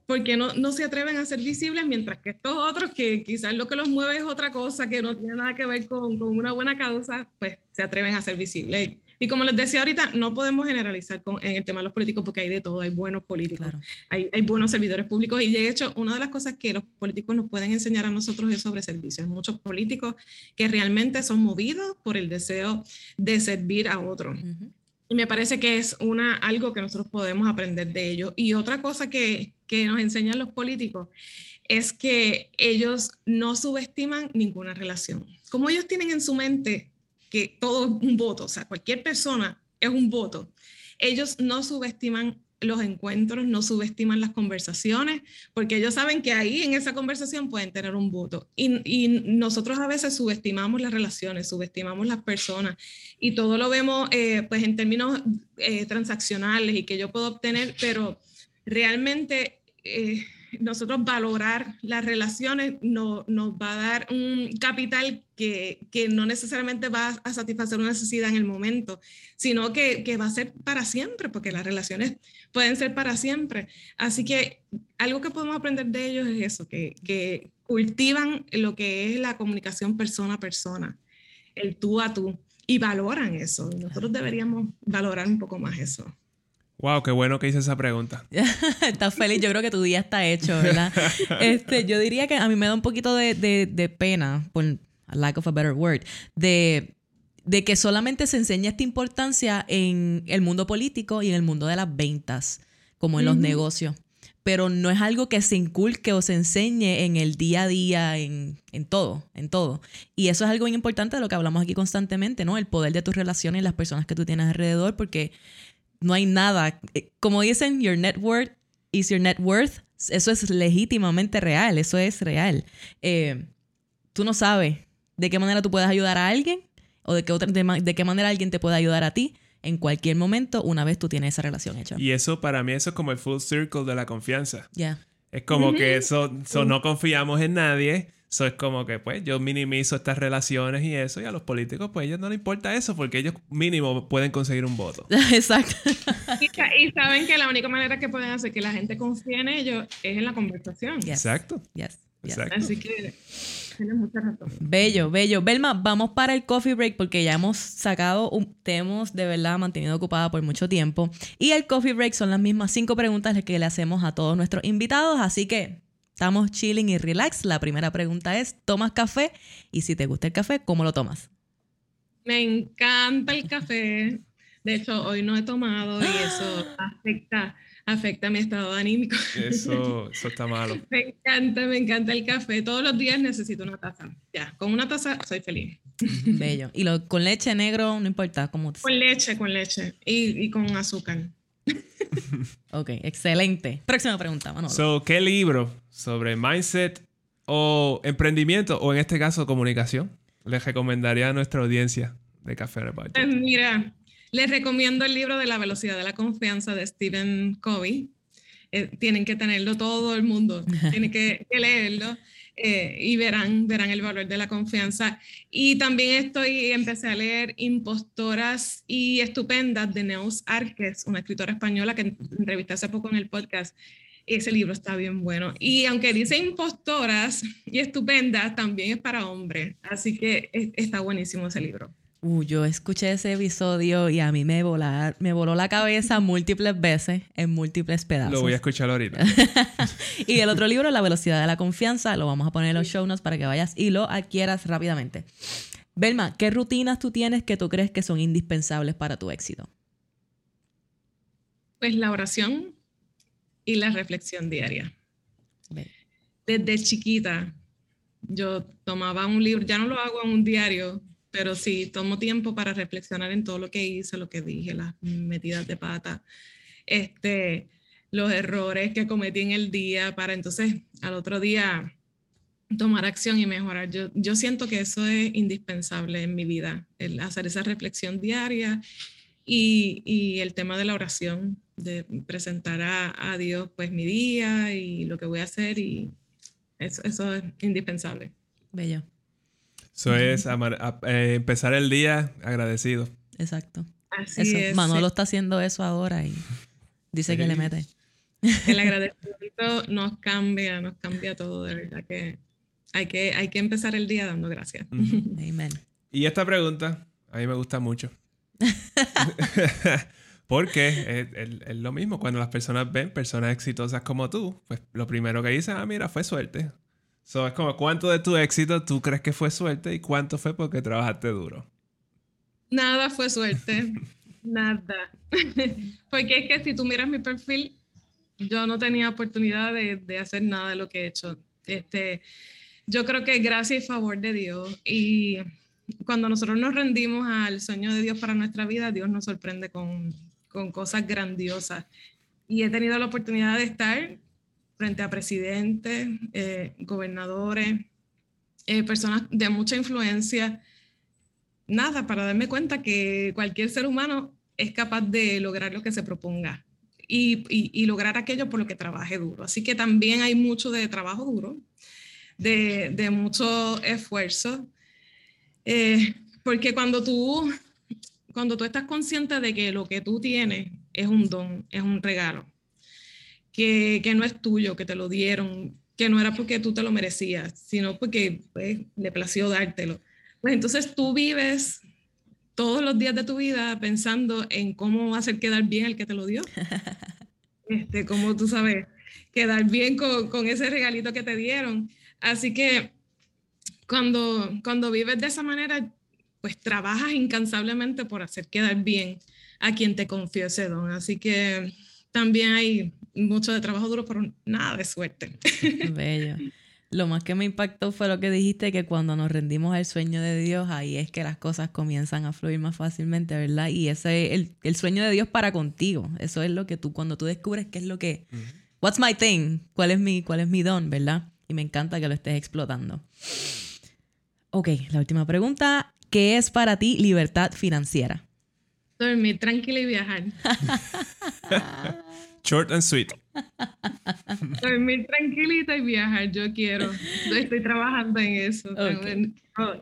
¿por qué no, no se atreven a ser visibles mientras que estos otros que quizás lo que los mueve es otra cosa que no tiene nada que ver con, con una buena causa, pues se atreven a ser visibles? Y como les decía ahorita, no podemos generalizar con, en el tema de los políticos porque hay de todo, hay buenos políticos, hay, hay, buenos servidores públicos y de hecho una de las cosas que los políticos nos pueden enseñar a nosotros es sobre servicios. Hay muchos políticos que realmente son movidos por el deseo de servir a otros. Y me parece que es una, algo que nosotros podemos aprender de ellos. Y otra cosa que, que nos enseñan los políticos es que ellos no subestiman ninguna relación. Como ellos tienen en su mente que todo es un voto, o sea, cualquier persona es un voto. Ellos no subestiman los encuentros, no subestiman las conversaciones, porque ellos saben que ahí en esa conversación pueden tener un voto. Y, nosotros a veces subestimamos las relaciones, subestimamos las personas y todo lo vemos eh, pues en términos eh, transaccionales y que yo puedo obtener, pero realmente... Eh, nosotros valorar las relaciones no, nos va a dar un capital que, que, no necesariamente va a satisfacer una necesidad en el momento, sino que, que, va a ser para siempre, porque las relaciones pueden ser para siempre. Así que algo que podemos aprender de ellos es eso, que, que cultivan lo que es la comunicación persona a persona, el tú a tú, y valoran eso. Nosotros deberíamos valorar un poco más eso. Wow, qué bueno que hice esa pregunta. Estás feliz, yo creo que tu día está hecho, ¿verdad? este, yo diría que a mí me da un poquito de, de, pena, por lack of a better word, de, de que solamente se enseña esta importancia en el mundo político y en el mundo de las ventas, como en los negocios. Pero no es algo que se inculque o se enseñe en el día a día, en, en todo, en todo. Y eso es algo muy importante de lo que hablamos aquí constantemente, ¿no? El poder de tus relaciones y las personas que tú tienes alrededor, porque no hay nada. Eh, como dicen, your net worth is your net worth. Eso es legítimamente real, eso es real. Eh, tú no sabes de qué manera tú puedes ayudar a alguien o de qué, otra, de, qué manera alguien te puede ayudar a ti en cualquier momento una vez tú tienes esa relación hecha. Y eso para mí eso es como el full circle de la confianza. Ya. Es como que eso, no confiamos en nadie eso es como que, pues, yo minimizo estas relaciones y eso, y a los políticos, pues, a ellos no les importa eso, porque ellos mínimo pueden conseguir un voto. Exacto. y, saben que la única manera que pueden hacer que la gente confíe en ellos es en la conversación. Exacto. Exacto. Así que tienes mucha razón. Bello, bello. Belma, vamos para el coffee break porque ya hemos sacado, un, te hemos de verdad mantenido ocupada por mucho tiempo. Y el coffee break son las mismas cinco preguntas que le hacemos a todos nuestros invitados, así que Estamos chilling y relax. La primera pregunta es, ¿tomas café? Y si te gusta el café, ¿cómo lo tomas? Me encanta el café. De hecho, hoy no he tomado y eso afecta, afecta mi estado anímico. Eso, eso está malo. Me encanta, me encanta el café. Todos los días necesito una taza. Ya, con una taza soy feliz. Bello. ¿Y lo, con leche negro? No importa. ¿cómo Con leche, con leche. Y, y con azúcar. ok, excelente. Próxima pregunta, Manolo. So, ¿qué libro sobre mindset o emprendimiento, o en este caso comunicación, les recomendaría a nuestra audiencia de Café Budget? Pues mira, les recomiendo el libro de La velocidad de la confianza de Stephen Covey. Eh, tienen que tenerlo todo el mundo, tienen que, leerlo. Eh, y verán, verán el valor de la confianza. Y también estoy, empecé a leer Impostoras y Estupendas de Neus Arques, una escritora española que entrevisté hace poco en el podcast. Ese libro está bien bueno. Y aunque dice impostoras y estupendas, también es para hombres. Así que está buenísimo ese libro. Uh, yo escuché ese episodio y a mí me, volar, me voló la cabeza múltiples veces en múltiples pedazos. Lo voy a escuchar ahorita. y el otro libro, La velocidad de la confianza, lo vamos a poner en los show notes para que vayas y lo adquieras rápidamente. Belma, ¿qué rutinas tú tienes que tú crees que son indispensables para tu éxito? Pues la oración, y la reflexión diaria. Desde chiquita yo tomaba un libro, ya no lo hago en un diario, pero sí tomo tiempo para reflexionar en todo lo que hice, lo que dije, las metidas de pata, este, los errores que cometí en el día, para entonces al otro día tomar acción y mejorar. Yo, yo siento que eso es indispensable en mi vida, el hacer esa reflexión diaria y, y el tema de la oración de presentar a, a, Dios pues mi día y lo que voy a hacer y eso, eso es indispensable. Bello. Eso es eh, empezar el día agradecido. Exacto. Así eso. es. Manolo está haciendo eso ahora y dice que le mete. El agradecimiento nos cambia, nos cambia todo, de verdad que hay que, hay que empezar el día dando gracias. Amén. Y esta pregunta a mí me gusta mucho. Porque es, lo mismo, cuando las personas ven personas exitosas como tú, pues lo primero que dicen, ah, mira, fue suerte. So, es como, ¿cuánto de tu éxito tú crees que fue suerte y cuánto fue porque trabajaste duro? Nada fue suerte. Nada. porque es que si tú miras mi perfil, yo no tenía oportunidad de, de, hacer nada de lo que he hecho. Este, yo creo que gracias y favor de Dios. Y cuando nosotros nos rendimos al sueño de Dios para nuestra vida, Dios nos sorprende con con cosas grandiosas. y he tenido la oportunidad de estar frente a presidentes, eh, gobernadores, eh, personas de mucha influencia, nada, para darme cuenta que cualquier ser humano es capaz de lograr lo que se proponga y, lograr aquello por lo que trabaje duro. Así que también hay mucho de trabajo duro, de, mucho esfuerzo, eh, porque cuando tú, cuando tú estás consciente de que lo que tú tienes es un don, es un regalo, que, que no es tuyo, que te lo dieron, que no era porque tú te lo merecías, sino porque pues, le plació dártelo. Pues entonces tú vives todos los días de tu vida pensando en cómo hacer quedar bien el que te lo dio. Este, como tú sabes, quedar bien con, con, ese regalito que te dieron. Así que cuando, cuando vives de esa manera, pues trabajas incansablemente por hacer quedar bien a quien te confió ese don. Así que también hay mucho de trabajo duro, pero nada de suerte. Bello. Lo más que me impactó fue lo que dijiste, que cuando nos rendimos al sueño de Dios, ahí es que las cosas comienzan a fluir más fácilmente, ¿verdad? Y ese es el, el sueño de Dios para contigo. Eso es lo que tú, cuando tú descubres qué es lo que... What's my thing? ¿Cuál es mi, cuál es mi don, verdad? Y me encanta que lo estés explotando. Ok, la última pregunta. ¿Qué es para ti libertad financiera? Dormir tranquila y viajar. Short and sweet. Dormir tranquilita y viajar, yo quiero. Estoy trabajando en eso.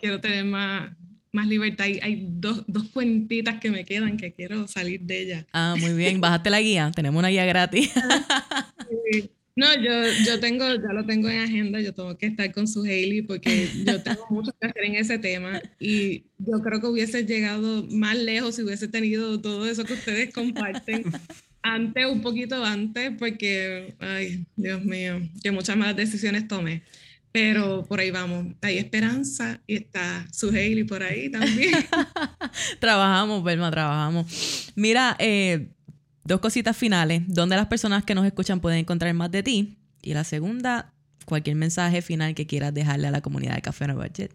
Quiero, tener más, más libertad. Hay, hay dos, dos, cuentitas que me quedan que quiero salir de ellas. Ah, muy bien. Bájate la guía. Tenemos una guía gratis. No, yo, yo tengo, ya lo tengo en agenda, yo tengo que estar con su Hailey porque yo tengo mucho que hacer en ese tema y yo creo que hubiese llegado más lejos si hubiese tenido todo eso que ustedes comparten antes, un poquito antes, porque, ay, Dios mío, que muchas malas decisiones tomé. Pero por ahí vamos, hay esperanza y está su Hailey por ahí también. trabajamos, Belma, trabajamos. Mira, eh, dos cositas finales. ¿Dónde las personas que nos escuchan pueden encontrar más de ti? Y la segunda, cualquier mensaje final que quieras dejarle a la comunidad de Café No Budget.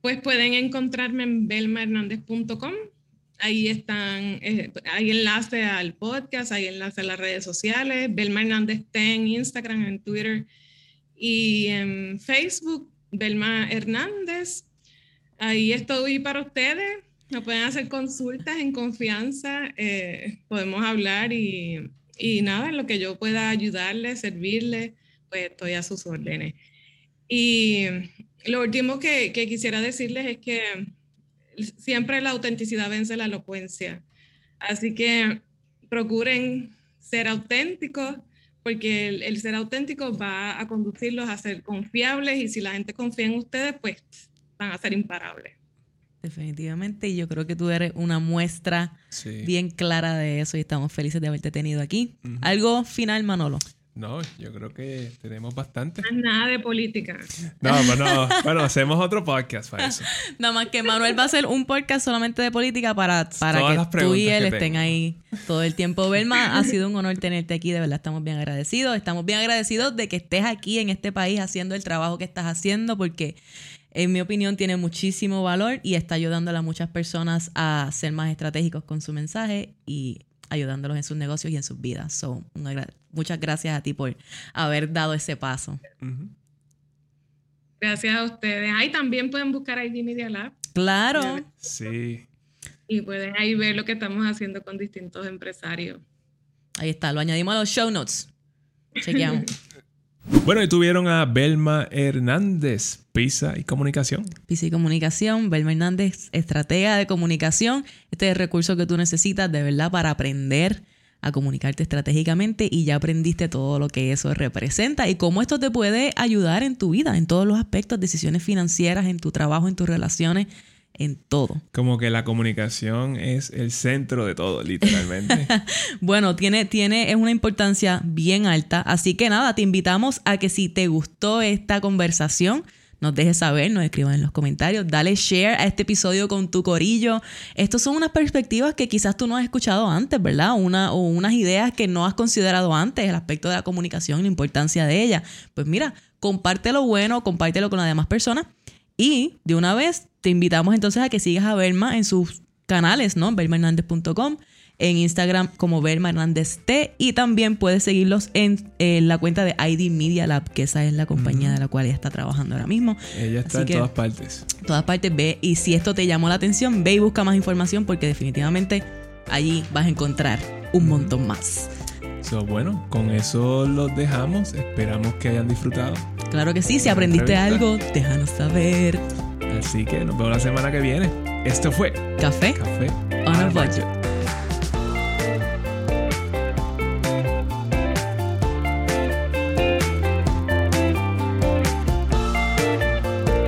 Pues pueden encontrarme en belmahernandez.com Ahí están, eh, hay enlace al podcast, hay enlace a las redes sociales. Belma Hernández está en Instagram, en Twitter y en Facebook, Belma Hernández. Ahí estoy para ustedes. Me pueden hacer consultas en confianza. Eh, podemos hablar y, y nada, lo que yo pueda ayudarles, servirles, pues estoy a sus órdenes. Y lo último que, que quisiera decirles es que siempre la autenticidad vence la elocuencia. Así que procuren ser auténticos porque el, ser auténtico va a conducirlos a ser confiables y si la gente confía en ustedes, pues van a ser imparables. Definitivamente, y yo creo que tú eres una muestra bien clara de eso y estamos felices de haberte tenido aquí. ¿Algo final, Manolo? No, yo creo que tenemos bastante. Nada de política. No, bueno, bueno, hacemos otro podcast para eso. Nada más que Manuel va a hacer un podcast solamente de política para, para que tú y él estén ahí todo el tiempo. Belma, ha sido un honor tenerte aquí, de verdad estamos bien agradecidos. Estamos bien agradecidos de que estés aquí en este país haciendo el trabajo que estás haciendo porque en mi opinión tiene muchísimo valor y está ayudando a muchas personas a ser más estratégicos con su mensaje y ayudándolos en sus negocios y en sus vidas. So, muchas gracias a ti por haber dado ese paso. Gracias a ustedes. Ahí también pueden buscar ID Media Lab. Claro. Sí. Y pueden ahí ver lo que estamos haciendo con distintos empresarios. Ahí está, lo añadimos a los show notes. Chequeamos. Bueno, y tuvieron a Belma Hernández, Pisa y Comunicación. Pisa y Comunicación, Belma Hernández, estratega de comunicación. Este es el recurso que tú necesitas de verdad para aprender a comunicarte estratégicamente y ya aprendiste todo lo que eso representa y cómo esto te puede ayudar en tu vida, en todos los aspectos, decisiones financieras, en tu trabajo, en tus relaciones, en todo. Como que la comunicación es el centro de todo, literalmente. bueno, tiene, tiene, es una importancia bien alta. Así que nada, te invitamos a que si te gustó esta conversación, nos dejes saber, nos escriban en los comentarios, dale share a este episodio con tu corillo. Estas son unas perspectivas que quizás tú no has escuchado antes, ¿verdad? Una, o unas ideas que no has considerado antes, el aspecto de la comunicación, la importancia de ella. Pues mira, comparte lo bueno, compártelo con las demás personas y de una vez te invitamos entonces a que sigas a Belma en sus canales, ¿no? en Instagram como Verma Hernández T y también puedes seguirlos en, la cuenta de ID Media Lab, que esa es la compañía de la cual ella está trabajando ahora mismo. Ella está en todas partes. Todas partes, ve y si esto te llamó la atención, ve y busca más información porque definitivamente allí vas a encontrar un montón más. So, bueno, con eso los dejamos. Esperamos que hayan disfrutado. Claro que sí, si aprendiste algo, déjanos saber. Así que nos vemos la semana que viene. Esto fue Café, Café on a budget.